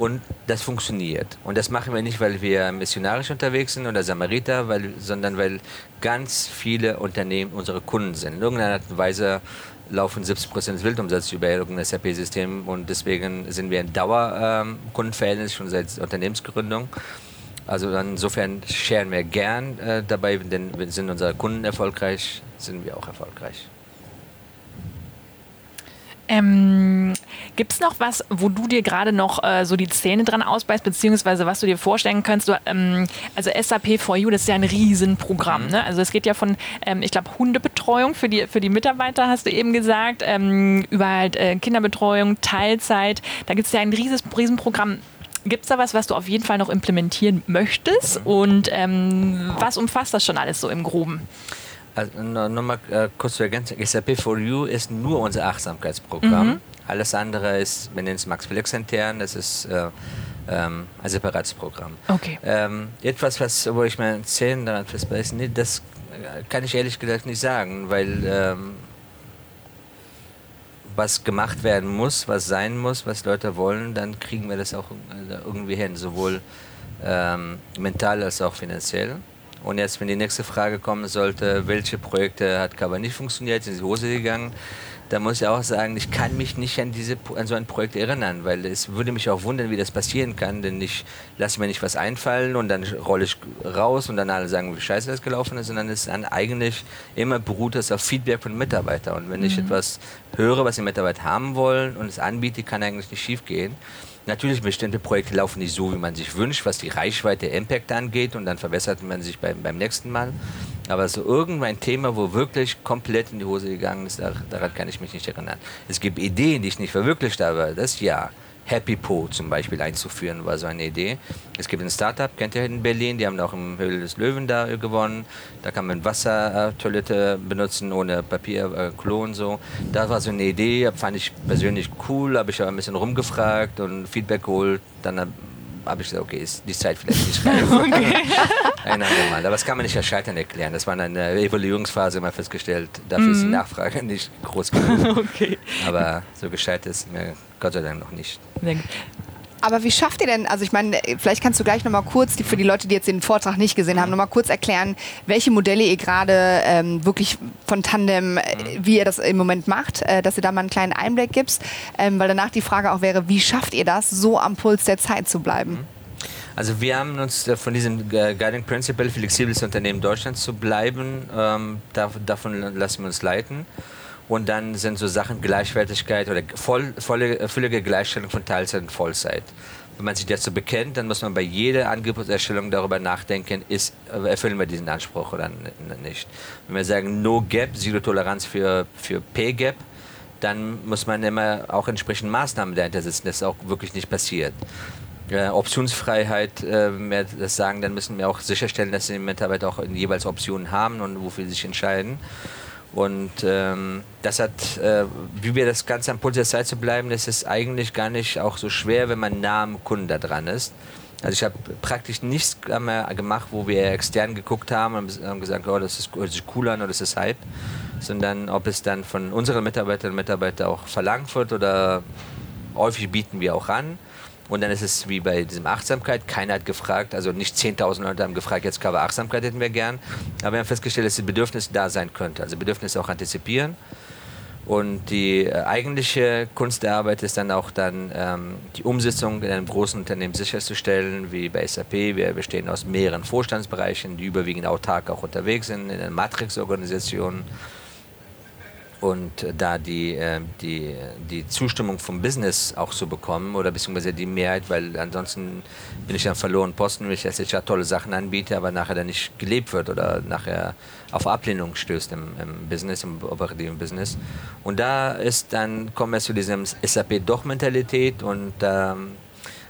Speaker 2: Und das funktioniert. Und das machen wir nicht, weil wir missionarisch unterwegs sind oder Samariter, weil, sondern weil ganz viele Unternehmen unsere Kunden sind. In irgendeiner Art und Weise laufen 70 Prozent des Weltumsatzes über irgendein SAP-System und deswegen sind wir ein Dauerkundenverhältnis ähm, schon seit Unternehmensgründung. Also insofern scheren wir gern äh, dabei, denn sind unsere Kunden erfolgreich, sind wir auch erfolgreich.
Speaker 1: Ähm, Gibt es noch was, wo du dir gerade noch äh, so die Zähne dran ausbeißt, beziehungsweise was du dir vorstellen kannst? Du, ähm, also SAP for You, das ist ja ein Riesenprogramm. Mhm. Ne? Also es geht ja von, ähm, ich glaube, Hundebetreuung für die, für die Mitarbeiter, hast du eben gesagt, ähm, über halt äh, Kinderbetreuung, Teilzeit. Da gibt es ja ein riesiges Riesenprogramm. Gibt es da was, was du auf jeden Fall noch implementieren möchtest? Mhm. Und ähm, was umfasst das schon alles so im Groben?
Speaker 2: Also nochmal äh, kurz zu ergänzen, SAP for You ist nur unser Achtsamkeitsprogramm. Mhm. Alles andere ist, wir nennen es Max Felix intern, das ist äh, ähm, ein separates Programm.
Speaker 1: Okay.
Speaker 2: Ähm, etwas, was, wo ich meine Zähne daran festbeiße, nee, das kann ich ehrlich gesagt nicht sagen, weil ähm, was gemacht werden muss, was sein muss, was Leute wollen, dann kriegen wir das auch äh, irgendwie hin, sowohl ähm, mental als auch finanziell. Und jetzt, wenn die nächste Frage kommen sollte, welche Projekte hat Kaba nicht funktioniert, sind sie Hose gegangen, da muss ich auch sagen, ich kann mich nicht an, diese, an so ein Projekt erinnern, weil es würde mich auch wundern, wie das passieren kann, denn ich lasse mir nicht was einfallen und dann rolle ich raus und dann alle sagen, wie scheiße das gelaufen ist, sondern es ist dann eigentlich immer beruht das auf Feedback von Mitarbeitern. Und wenn mhm. ich etwas höre, was die Mitarbeiter haben wollen und es anbiete, kann eigentlich nicht schief gehen. Natürlich, bestimmte Projekte laufen nicht so, wie man sich wünscht, was die Reichweite, Impact angeht und dann verbessert man sich beim, beim nächsten Mal. Aber so irgendein Thema, wo wirklich komplett in die Hose gegangen ist, daran kann ich mich nicht erinnern. Es gibt Ideen, die ich nicht verwirklicht habe, das ja. Happy Po zum Beispiel einzuführen, war so eine Idee. Es gibt ein Startup, kennt ihr in Berlin, die haben auch im Höhle des Löwen da gewonnen. Da kann man Wassertoilette benutzen ohne Papier, äh, Klon so. Das war so eine Idee, fand ich persönlich cool, habe ich aber ein bisschen rumgefragt und Feedback geholt. Dann habe ich gesagt, okay, ist die Zeit vielleicht nicht reif. okay. Ein andermal. Aber das kann man nicht als Scheitern erklären. Das war eine Evaluierungsphase immer festgestellt. Dafür mhm. ist die mhm. Nachfrage nicht groß genug. okay. Aber so gescheit ist mir Gott sei Dank noch nicht.
Speaker 3: Aber wie schafft ihr denn, also ich meine, vielleicht kannst du gleich nochmal kurz, die, für die Leute, die jetzt den Vortrag nicht gesehen haben, nochmal kurz erklären, welche Modelle ihr gerade ähm, wirklich von Tandem, äh, wie ihr das im Moment macht, äh, dass ihr da mal einen kleinen Einblick gibst, ähm, weil danach die Frage auch wäre, wie schafft ihr das, so am Puls der Zeit zu bleiben? Mhm.
Speaker 2: Also wir haben uns äh, von diesem Guiding Principle, flexibles Unternehmen Deutschlands zu bleiben, ähm, davon lassen wir uns leiten. Und dann sind so Sachen Gleichwertigkeit oder voll, volle, völlige Gleichstellung von Teilzeit und Vollzeit. Wenn man sich dazu bekennt, dann muss man bei jeder Angebotserstellung darüber nachdenken, ist, erfüllen wir diesen Anspruch oder nicht. Wenn wir sagen No Gap, Zero Toleranz für, für Pay Gap, dann muss man immer auch entsprechend Maßnahmen dahinter setzen, dass auch wirklich nicht passiert. Äh, Optionsfreiheit, äh, wenn wir das sagen, dann müssen wir auch sicherstellen, dass die Mitarbeiter auch jeweils Optionen haben und wofür sie sich entscheiden. Und ähm, das hat, äh, wie wir das Ganze am Puls der Zeit zu bleiben, das ist eigentlich gar nicht auch so schwer, wenn man nah am Kunden da dran ist. Also ich habe praktisch nichts mehr gemacht, wo wir extern geguckt haben und haben gesagt, oh, das ist, das ist cool an oder das ist Hype, sondern ob es dann von unseren Mitarbeiterinnen und Mitarbeitern auch verlangt wird oder häufig bieten wir auch an. Und dann ist es wie bei diesem Achtsamkeit, keiner hat gefragt, also nicht 10.000 Leute haben gefragt, jetzt Cover Achtsamkeit hätten wir gern, aber wir haben festgestellt, dass das Bedürfnis da sein könnte, also Bedürfnisse auch antizipieren. Und die äh, eigentliche Kunst der Arbeit ist dann auch dann ähm, die Umsetzung in einem großen Unternehmen sicherzustellen, wie bei SAP. Wir bestehen aus mehreren Vorstandsbereichen, die überwiegend autark auch unterwegs sind, in einer Matrix-Organisation und da die, äh, die, die Zustimmung vom Business auch zu bekommen oder beziehungsweise die Mehrheit, weil ansonsten bin ich dann verloren Posten, wenn ich jetzt ja tolle Sachen anbiete, aber nachher dann nicht gelebt wird oder nachher auf Ablehnung stößt im, im Business, im operativen Business. Und da ist dann, kommen wir zu diesem SAP-Doch-Mentalität und ähm,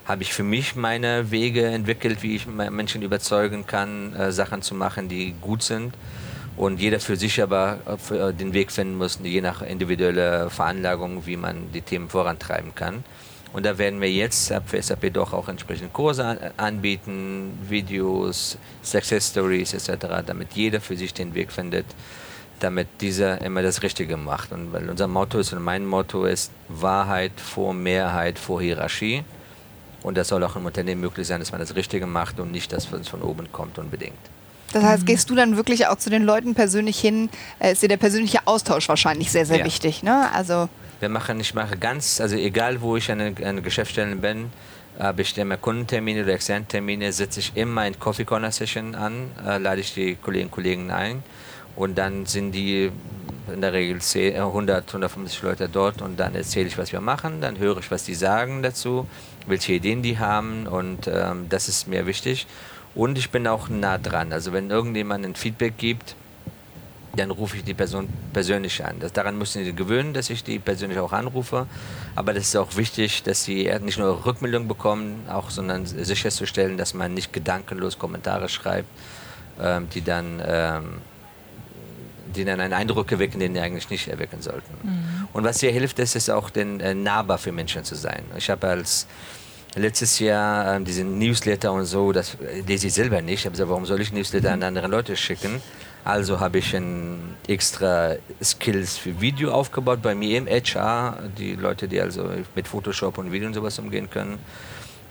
Speaker 2: habe ich für mich meine Wege entwickelt, wie ich Menschen überzeugen kann, äh, Sachen zu machen, die gut sind und jeder für sich aber äh, den Weg finden muss, je nach individueller Veranlagung, wie man die Themen vorantreiben kann. Und da werden wir jetzt für SAP doch auch entsprechende Kurse anbieten, Videos, Success Stories etc., damit jeder für sich den Weg findet, damit dieser immer das Richtige macht. Und weil unser Motto ist und mein Motto ist Wahrheit vor Mehrheit vor Hierarchie. Und das soll auch im Unternehmen möglich sein, dass man das Richtige macht und nicht das, was von oben kommt unbedingt.
Speaker 3: Das heißt, gehst du dann wirklich auch zu den Leuten persönlich hin? Äh, ist dir der persönliche Austausch wahrscheinlich sehr, sehr ja. wichtig, ne?
Speaker 2: Also wir machen, ich mache ganz, also egal wo ich an einer Geschäftsstelle bin, habe ich immer Kundentermine oder Externtermine, setze ich immer ein Coffee Corner Session an, äh, lade ich die Kolleginnen und Kollegen ein und dann sind die in der Regel 100, 150 Leute dort und dann erzähle ich, was wir machen, dann höre ich, was die sagen dazu, welche Ideen die haben und ähm, das ist mir wichtig. Und ich bin auch nah dran. Also wenn irgendjemand ein Feedback gibt, dann rufe ich die Person persönlich an. Das, daran müssen sie gewöhnen, dass ich die persönlich auch anrufe. Aber das ist auch wichtig, dass sie nicht nur Rückmeldung bekommen, auch, sondern sicherzustellen, dass man nicht gedankenlos Kommentare schreibt, ähm, die dann ähm, die dann einen Eindruck erwecken, den die eigentlich nicht erwecken sollten. Mhm. Und was hier hilft, ist es auch, den, äh, nahbar für Menschen zu sein. Ich habe als letztes Jahr ähm, diesen Newsletter und so, das lese ich selber nicht. Ich habe gesagt, warum soll ich Newsletter an andere Leute schicken? Also habe ich ein extra Skills für Video aufgebaut bei mir im HR, die Leute, die also mit Photoshop und Video und sowas umgehen können.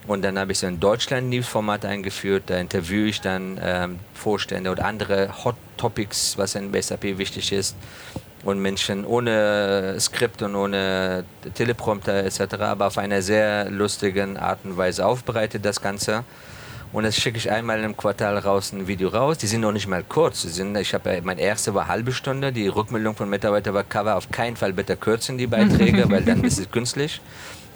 Speaker 2: Und dann habe ich so ein Deutschland-News-Format eingeführt. Da interviewe ich dann ähm, Vorstände oder andere Hot Topics, was in SAP wichtig ist und Menschen ohne Skript und ohne Teleprompter etc., aber auf eine sehr lustige Art und Weise aufbereitet das Ganze. Und das schicke ich einmal im Quartal raus ein Video raus. Die sind noch nicht mal kurz. Die sind, ich habe mein erste war halbe Stunde. Die Rückmeldung von Mitarbeitern war Cover auf keinen Fall bitte kürzen die Beiträge, weil dann ist es künstlich.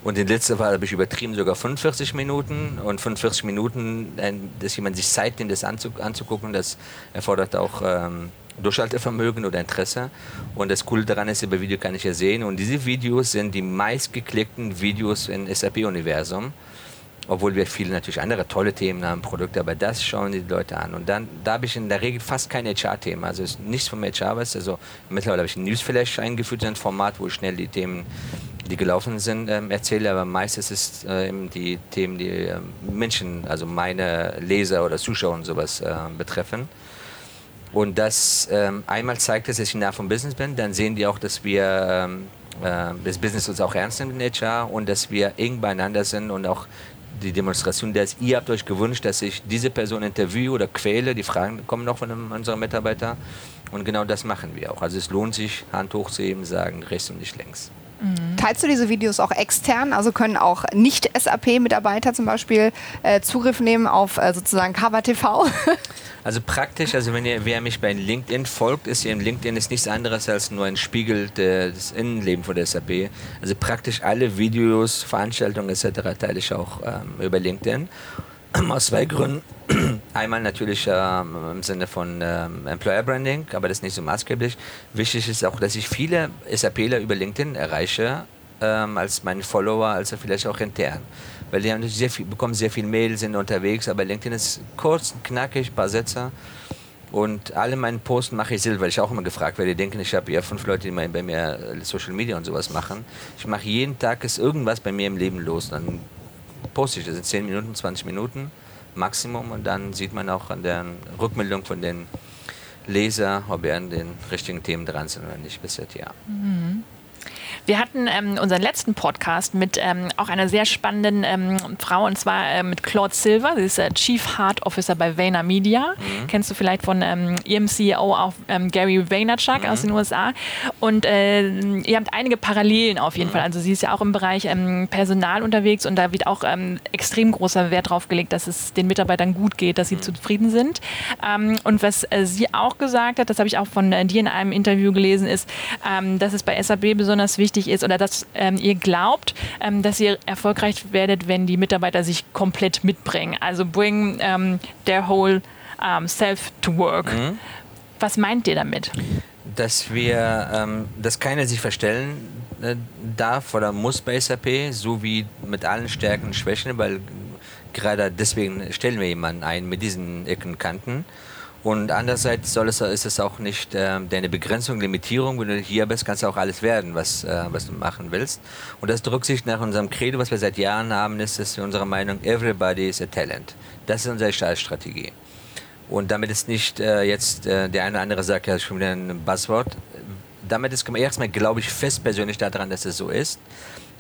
Speaker 2: Und den letzten Fall habe ich übertrieben, sogar 45 Minuten. Und 45 Minuten, dass jemand sich Zeit nimmt, das anzugucken, das erfordert auch ähm, Durchhaltevermögen oder Interesse. Und das Coole daran ist, über Video kann ich ja sehen. Und diese Videos sind die meistgeklickten Videos im SAP-Universum. Obwohl wir viele natürlich andere tolle Themen haben, Produkte, aber das schauen die Leute an. Und dann, da habe ich in der Regel fast kein HR-Thema. Also ist nichts vom HR was. Also mittlerweile habe ich ein Newsflash eingeführt, ein Format, wo ich schnell die Themen die gelaufen sind, ähm, erzähle, aber meistens ist äh, die Themen, die äh, Menschen, also meine Leser oder Zuschauer und sowas äh, betreffen. Und das ähm, einmal zeigt es, dass ich nah vom Business bin, dann sehen die auch, dass wir ähm, äh, das Business uns auch ernst nimmt in HR und dass wir eng beieinander sind und auch die Demonstration, dass ihr habt euch gewünscht, dass ich diese Person interviewe oder quäle. Die Fragen kommen noch von einem unserer Mitarbeiter. Und genau das machen wir auch. Also es lohnt sich, Hand hochzuheben, sagen rechts und nicht längs.
Speaker 3: Mhm. Teilst du diese Videos auch extern? Also können auch Nicht-SAP-Mitarbeiter zum Beispiel äh, Zugriff nehmen auf äh, sozusagen Cover TV?
Speaker 2: Also praktisch, also wenn ihr, wer mich bei LinkedIn folgt, ist eben LinkedIn ist nichts anderes als nur ein Spiegel des Innenlebens von der SAP. Also praktisch alle Videos, Veranstaltungen etc. teile ich auch ähm, über LinkedIn. Aus zwei Gründen. Einmal natürlich ähm, im Sinne von ähm, Employer Branding, aber das ist nicht so maßgeblich. Wichtig ist auch, dass ich viele SAPler über LinkedIn erreiche, ähm, als meine Follower, also vielleicht auch intern. Weil die haben sehr viel, bekommen sehr viel Mail, sind unterwegs, aber LinkedIn ist kurz, knackig, paar Sätze. Und alle meine Posts mache ich selber, weil ich auch immer gefragt werde. Die denken, ich habe ja fünf Leute, die bei mir Social Media und sowas machen. Ich mache jeden Tag ist irgendwas bei mir im Leben los. Dann poste ich das in 10 Minuten, 20 Minuten Maximum und dann sieht man auch an der Rückmeldung von den Leser, ob er an den richtigen Themen dran sind oder nicht bis jetzt, ja. Mhm.
Speaker 1: Wir hatten ähm, unseren letzten Podcast mit ähm, auch einer sehr spannenden ähm, Frau und zwar äh, mit Claude Silver. Sie ist äh, Chief Heart Officer bei Vayner Media. Mhm. Kennst du vielleicht von ähm, ihrem CEO auch ähm, Gary Vaynerchuk mhm. aus den USA. Und äh, ihr habt einige Parallelen auf jeden mhm. Fall. Also sie ist ja auch im Bereich ähm, Personal unterwegs und da wird auch extrem großer Wert drauf gelegt, dass es den Mitarbeitern gut geht, dass sie mhm. zufrieden sind. und was äh, sie auch gesagt hat, das habe ich auch von äh, dir in einem Interview gelesen, ist, dass es bei SAP besonders wichtig wichtig ist oder dass ähm, ihr glaubt, ähm, dass ihr erfolgreich werdet, wenn die Mitarbeiter sich komplett mitbringen. Also bring ähm, their whole um, self to work. Mhm. Was meint ihr damit?
Speaker 2: Dass wir, ähm, dass keiner sich verstellen äh, darf oder muss bei SAP, so wie mit allen Stärken und Schwächen, weil gerade deswegen stellen wir jemanden ein mit diesen Ecken und Kanten. Und andererseits soll es, ist es auch nicht äh, deine Begrenzung, Limitierung. Wenn du hier bist, kannst du auch alles werden, was, äh, was du machen willst. Und das drückt sich nach unserem Credo, was wir seit Jahren haben, ist es unserer Meinung, everybody is a talent. Das ist unsere Strategie. Und damit ist nicht äh, jetzt äh, der eine oder andere sagt, ja, schon wieder ein Buzzword. Damit ist erstmal, glaube ich, fest persönlich daran, dass es so ist.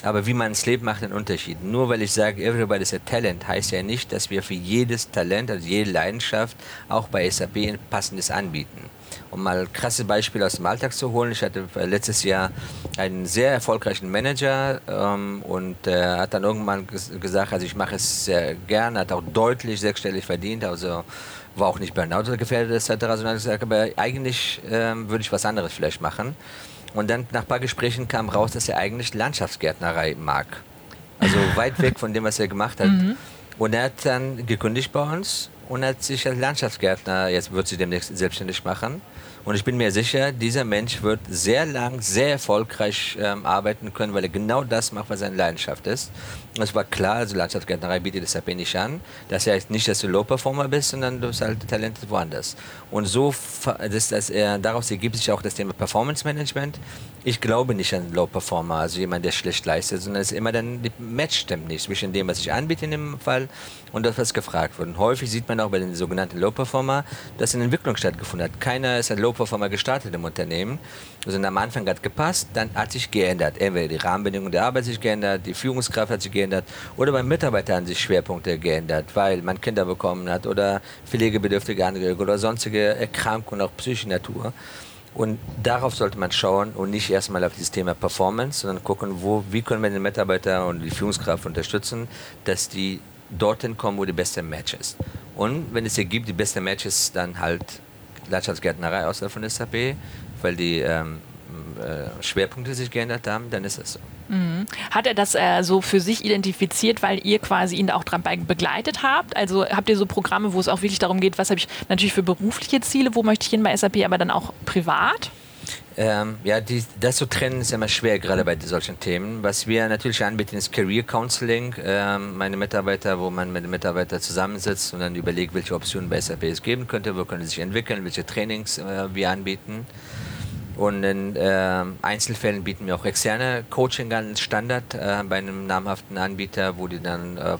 Speaker 2: Aber wie man es lebt, macht einen Unterschied. Nur weil ich sage, everybody is a talent, heißt ja nicht, dass wir für jedes Talent, also jede Leidenschaft, auch bei SAP ein passendes anbieten. Um mal krasse Beispiele aus dem Alltag zu holen. Ich hatte letztes Jahr einen sehr erfolgreichen Manager ähm, und äh, hat dann irgendwann gesagt, also ich mache es sehr gern, hat auch deutlich sechsstellig verdient, also war auch nicht Burnout gefährdet etc., sondern gesagt, aber eigentlich ähm, würde ich was anderes vielleicht machen. Und dann nach ein paar Gesprächen kam raus, dass er eigentlich Landschaftsgärtnerei mag. Also weit weg von dem, was er gemacht hat. Mhm. Und er hat dann gekündigt bei uns und hat sich als Landschaftsgärtner, jetzt wird sie demnächst selbstständig machen. Und ich bin mir sicher, dieser Mensch wird sehr lang, sehr erfolgreich ähm, arbeiten können, weil er genau das macht, was seine Leidenschaft ist. Und es war klar, also Landschaftsgärtnerei bietet deshalb nicht an, dass er nicht, dass du Low-Performer bist, sondern du bist halt Talent woanders. Und so, das, das, äh, daraus ergibt sich auch das Thema Performance Management. Ich glaube nicht an Low-Performer, also jemand, der schlecht leistet, sondern es ist immer dann, die Match stimmt nicht zwischen dem, was ich anbiete in dem Fall und das, was gefragt wird. Und häufig sieht man auch bei den sogenannten Low-Performer, dass eine Entwicklung stattgefunden hat. Keiner ist ein Low-Performer gestartet im Unternehmen, sondern am Anfang hat gepasst, dann hat sich geändert. Entweder die Rahmenbedingungen der Arbeit sich geändert, die Führungskraft hat sich geändert oder beim Mitarbeiter haben sich Schwerpunkte geändert, weil man Kinder bekommen hat oder pflegebedürftige Angehörige oder sonstige Erkrankungen, auch psychischer Natur. Und darauf sollte man schauen und nicht erstmal auf dieses Thema Performance, sondern gucken, wo, wie können wir den Mitarbeiter und die Führungskraft unterstützen, dass die dorthin kommen, wo die beste Match ist. Und wenn es hier gibt, die beste Match ist dann halt Landschaftsgärtnerei außerhalb von SAP, weil die ähm, äh, Schwerpunkte sich geändert haben, dann ist es so.
Speaker 1: Mhm. Hat er das äh, so für sich identifiziert, weil ihr quasi ihn auch dabei begleitet habt? Also habt ihr so Programme, wo es auch wirklich darum geht, was habe ich natürlich für berufliche Ziele, wo möchte ich hin bei SAP, aber dann auch privat?
Speaker 2: Ähm, ja, die, das zu trennen ist immer schwer, gerade bei solchen Themen. Was wir natürlich anbieten, ist Career Counseling. Ähm, meine Mitarbeiter, wo man mit den Mitarbeitern zusammensitzt und dann überlegt, welche Optionen bei SAP es geben könnte, wo können sie sich entwickeln, welche Trainings äh, wir anbieten. Und in äh, Einzelfällen bieten wir auch externe Coaching an, Standard äh, bei einem namhaften Anbieter, wo die dann äh,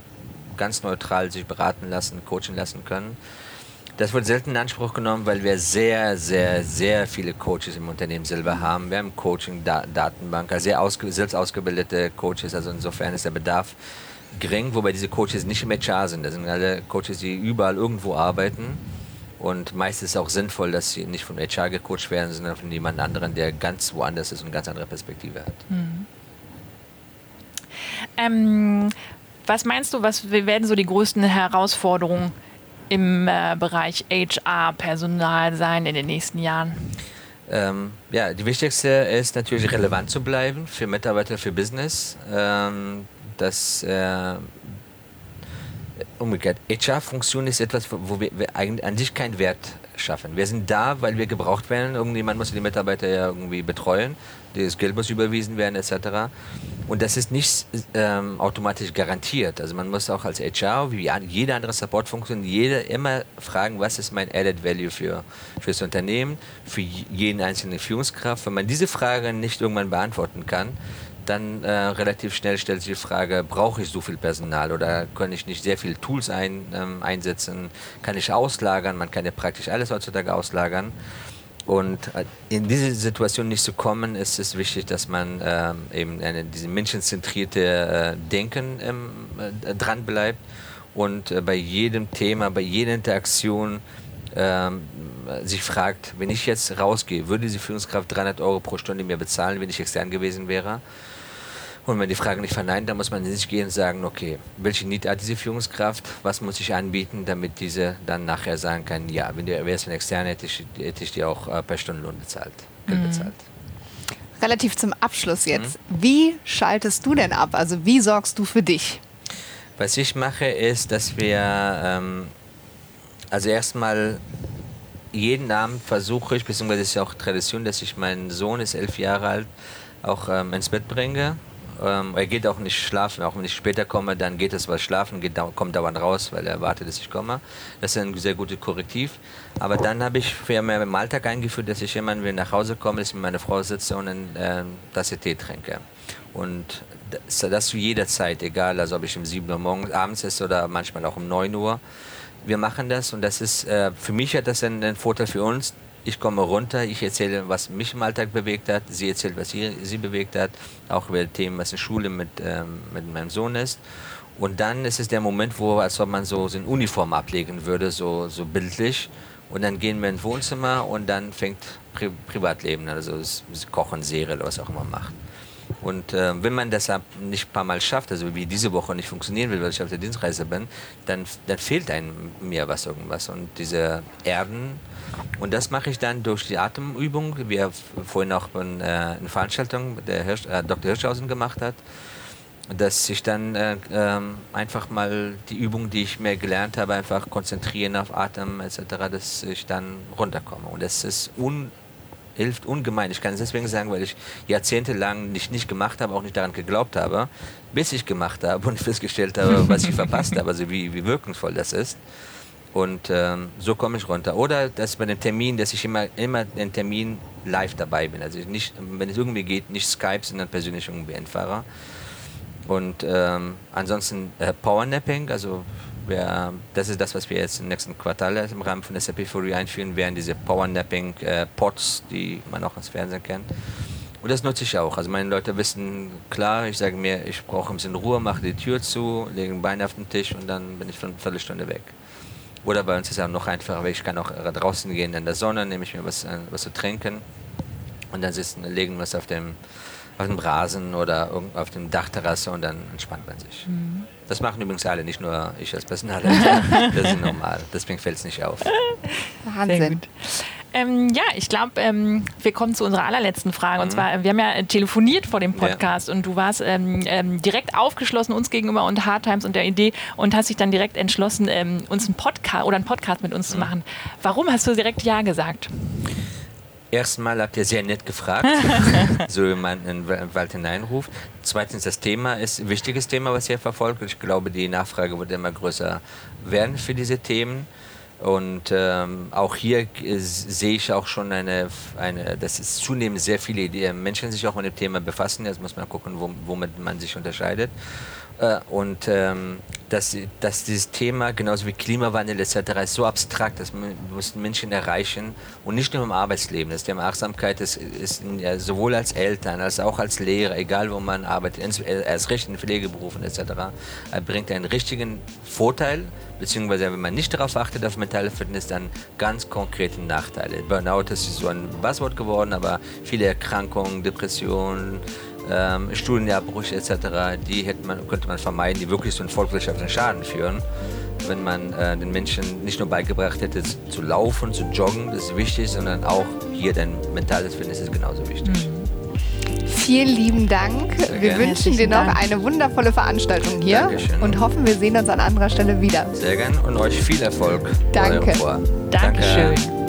Speaker 2: ganz neutral sich beraten lassen, coachen lassen können. Das wird selten in Anspruch genommen, weil wir sehr, sehr, sehr viele Coaches im Unternehmen selber haben. Wir haben Coaching-Datenbank, also sehr ausge selbst ausgebildete Coaches, also insofern ist der Bedarf gering, wobei diese Coaches nicht im HR sind. Das sind alle Coaches, die überall irgendwo arbeiten. Und meist ist es auch sinnvoll, dass sie nicht von HR gecoacht werden, sondern von jemand anderen, der ganz woanders ist und eine ganz andere Perspektive hat. Mhm.
Speaker 1: Ähm, was meinst du, was werden so die größten Herausforderungen im äh, Bereich HR-Personal sein in den nächsten Jahren?
Speaker 2: Ähm, ja, die wichtigste ist natürlich relevant zu bleiben für Mitarbeiter, für Business. Ähm, dass äh, umgekehrt, HR-Funktion ist etwas, wo wir, wir eigentlich an sich keinen Wert schaffen. Wir sind da, weil wir gebraucht werden. Irgendjemand muss die Mitarbeiter ja irgendwie betreuen. Das Geld muss überwiesen werden, etc. Und das ist nicht ähm, automatisch garantiert. Also man muss auch als HR, wie jede andere Supportfunktion, jeder immer fragen, was ist mein Added Value für, für das Unternehmen, für jeden einzelnen Führungskraft. Wenn man diese Frage nicht irgendwann beantworten kann, dann äh, relativ schnell stellt sich die Frage, brauche ich so viel Personal oder kann ich nicht sehr viele Tools ein, ähm, einsetzen, kann ich auslagern, man kann ja praktisch alles heutzutage auslagern. Und äh, in diese Situation nicht zu kommen, ist es wichtig, dass man ähm, eben eine, diese menschenzentrierte äh, Denken ähm, äh, dran bleibt und äh, bei jedem Thema, bei jeder Interaktion ähm, sich fragt, wenn ich jetzt rausgehe, würde diese Führungskraft 300 Euro pro Stunde mir bezahlen, wenn ich extern gewesen wäre? Und wenn die Frage nicht verneint, dann muss man in sich gehen und sagen, okay, welche Need hat diese Führungskraft, was muss ich anbieten, damit diese dann nachher sagen kann, ja, wenn du wärst ein extern, hätte ich, hätte ich dir auch äh, per Stundenlohn bezahlt, Geld mhm. bezahlt.
Speaker 3: Relativ zum Abschluss jetzt. Mhm. Wie schaltest du denn ab? Also wie sorgst du für dich?
Speaker 2: Was ich mache, ist, dass wir ähm, also erstmal jeden Abend versuche ich, beziehungsweise ist ja auch Tradition, dass ich meinen Sohn, ist elf Jahre alt, auch ähm, ins Bett bringe ähm, er geht auch nicht schlafen. Auch wenn ich später komme, dann geht es was schlafen, geht, kommt dauernd raus, weil er erwartet, dass ich komme. Das ist ein sehr gutes Korrektiv. Aber dann habe ich für mehr im Alltag eingeführt, dass ich immer, wenn nach Hause komme, dass ich mit meiner Frau sitze und eine äh, Tasse Tee trinke. Und das, das zu jeder Zeit, egal, also ob ich um 7 Uhr morgens, abends ist oder manchmal auch um 9 Uhr. Wir machen das und das ist, äh, für mich hat das einen, einen Vorteil für uns, ich komme runter, ich erzähle, was mich im Alltag bewegt hat, sie erzählt, was sie, sie bewegt hat, auch über Themen, was in Schule mit, ähm, mit meinem Sohn ist. Und dann ist es der Moment, wo, als ob man so, so eine Uniform ablegen würde, so, so bildlich. Und dann gehen wir ins Wohnzimmer und dann fängt Pri Privatleben, also das Kochen, Serie oder was auch immer macht. Und äh, wenn man das nicht ein paar Mal schafft, also wie diese Woche nicht funktionieren will, weil ich auf der Dienstreise bin, dann, dann fehlt einem mir was irgendwas. Und diese Erden, und das mache ich dann durch die Atemübung, wie er vorhin auch in, äh, eine Veranstaltung der Hirsch, äh, Dr. Hirschhausen gemacht hat, dass ich dann äh, ähm, einfach mal die Übung, die ich mir gelernt habe, einfach konzentrieren auf Atem etc., dass ich dann runterkomme. Und das ist un hilft ungemein. Ich kann es deswegen sagen, weil ich jahrzehntelang nicht, nicht gemacht habe, auch nicht daran geglaubt habe, bis ich gemacht habe und festgestellt habe, was ich verpasst habe, also wie, wie wirkungsvoll das ist. Und ähm, so komme ich runter. Oder dass bei dem Termin, dass ich immer, immer den Termin live dabei bin. Also nicht, wenn es irgendwie geht, nicht Skype, sondern persönlich irgendwie Endfahrer. Und ähm, ansonsten äh, Powernapping, also wir, das ist das, was wir jetzt im nächsten Quartal im Rahmen von SAP Fury einführen werden, diese Powernapping-Pods, äh, die man auch ins Fernsehen kennt. Und das nutze ich auch. Also meine Leute wissen klar, ich sage mir, ich brauche ein bisschen Ruhe, mache die Tür zu, lege ein Bein auf den Tisch und dann bin ich für eine Viertelstunde weg. Oder bei uns ist es auch noch einfacher, weil ich kann auch draußen gehen in der Sonne, nehme ich mir was, äh, was zu trinken und dann sitzen, legen es auf dem, auf dem Rasen oder auf dem Dachterrasse und dann entspannt man sich. Mhm. Das machen übrigens alle, nicht nur ich als Personalleiter. das ist normal, deswegen fällt es nicht auf.
Speaker 3: Wahnsinn.
Speaker 1: Ähm, ja, ich glaube, ähm, wir kommen zu unserer allerletzten Frage. Und mhm. zwar, wir haben ja telefoniert vor dem Podcast ja. und du warst ähm, ähm, direkt aufgeschlossen uns gegenüber und Hard Times und der Idee und hast dich dann direkt entschlossen, ähm, uns einen Podcast oder einen Podcast mit uns mhm. zu machen. Warum hast du direkt Ja gesagt?
Speaker 2: Erstmal habt ihr sehr nett gefragt, so wie man in den Wald hineinruft. Zweitens, das Thema ist ein wichtiges Thema, was ihr verfolgt. Ich glaube, die Nachfrage wird immer größer werden für diese Themen. Und ähm, auch hier sehe ich auch schon eine, eine, dass es zunehmend sehr viele Menschen sich auch mit dem Thema befassen. Jetzt muss man gucken, wo, womit man sich unterscheidet. Äh, und ähm, dass, dass dieses Thema, genauso wie Klimawandel etc., ist so abstrakt, dass man muss Menschen erreichen und nicht nur im Arbeitsleben. Das Thema Achtsamkeit ist, ist ja, sowohl als Eltern als auch als Lehrer, egal wo man arbeitet, erst recht in Pflegeberufen etc., äh, bringt einen richtigen Vorteil, beziehungsweise wenn man nicht darauf achtet, auf mentale Fitness, dann ganz konkrete Nachteile. Burnout ist so ein Buzzword geworden, aber viele Erkrankungen, Depressionen, ähm, Studienjahrbrüche etc., die hätte man, könnte man vermeiden, die wirklich so einen volkswirtschaftlichen Schaden führen. Wenn man äh, den Menschen nicht nur beigebracht hätte, zu laufen, zu joggen, das ist wichtig, sondern auch hier dein mentales Fitness ist genauso wichtig.
Speaker 3: Mhm. Vielen lieben Dank. Sehr wir gerne. wünschen dir noch Dank. eine wundervolle Veranstaltung hier Dankeschön. und hoffen, wir sehen uns an anderer Stelle wieder.
Speaker 2: Sehr gerne und euch viel Erfolg.
Speaker 3: Danke.
Speaker 1: Dankeschön. Danke.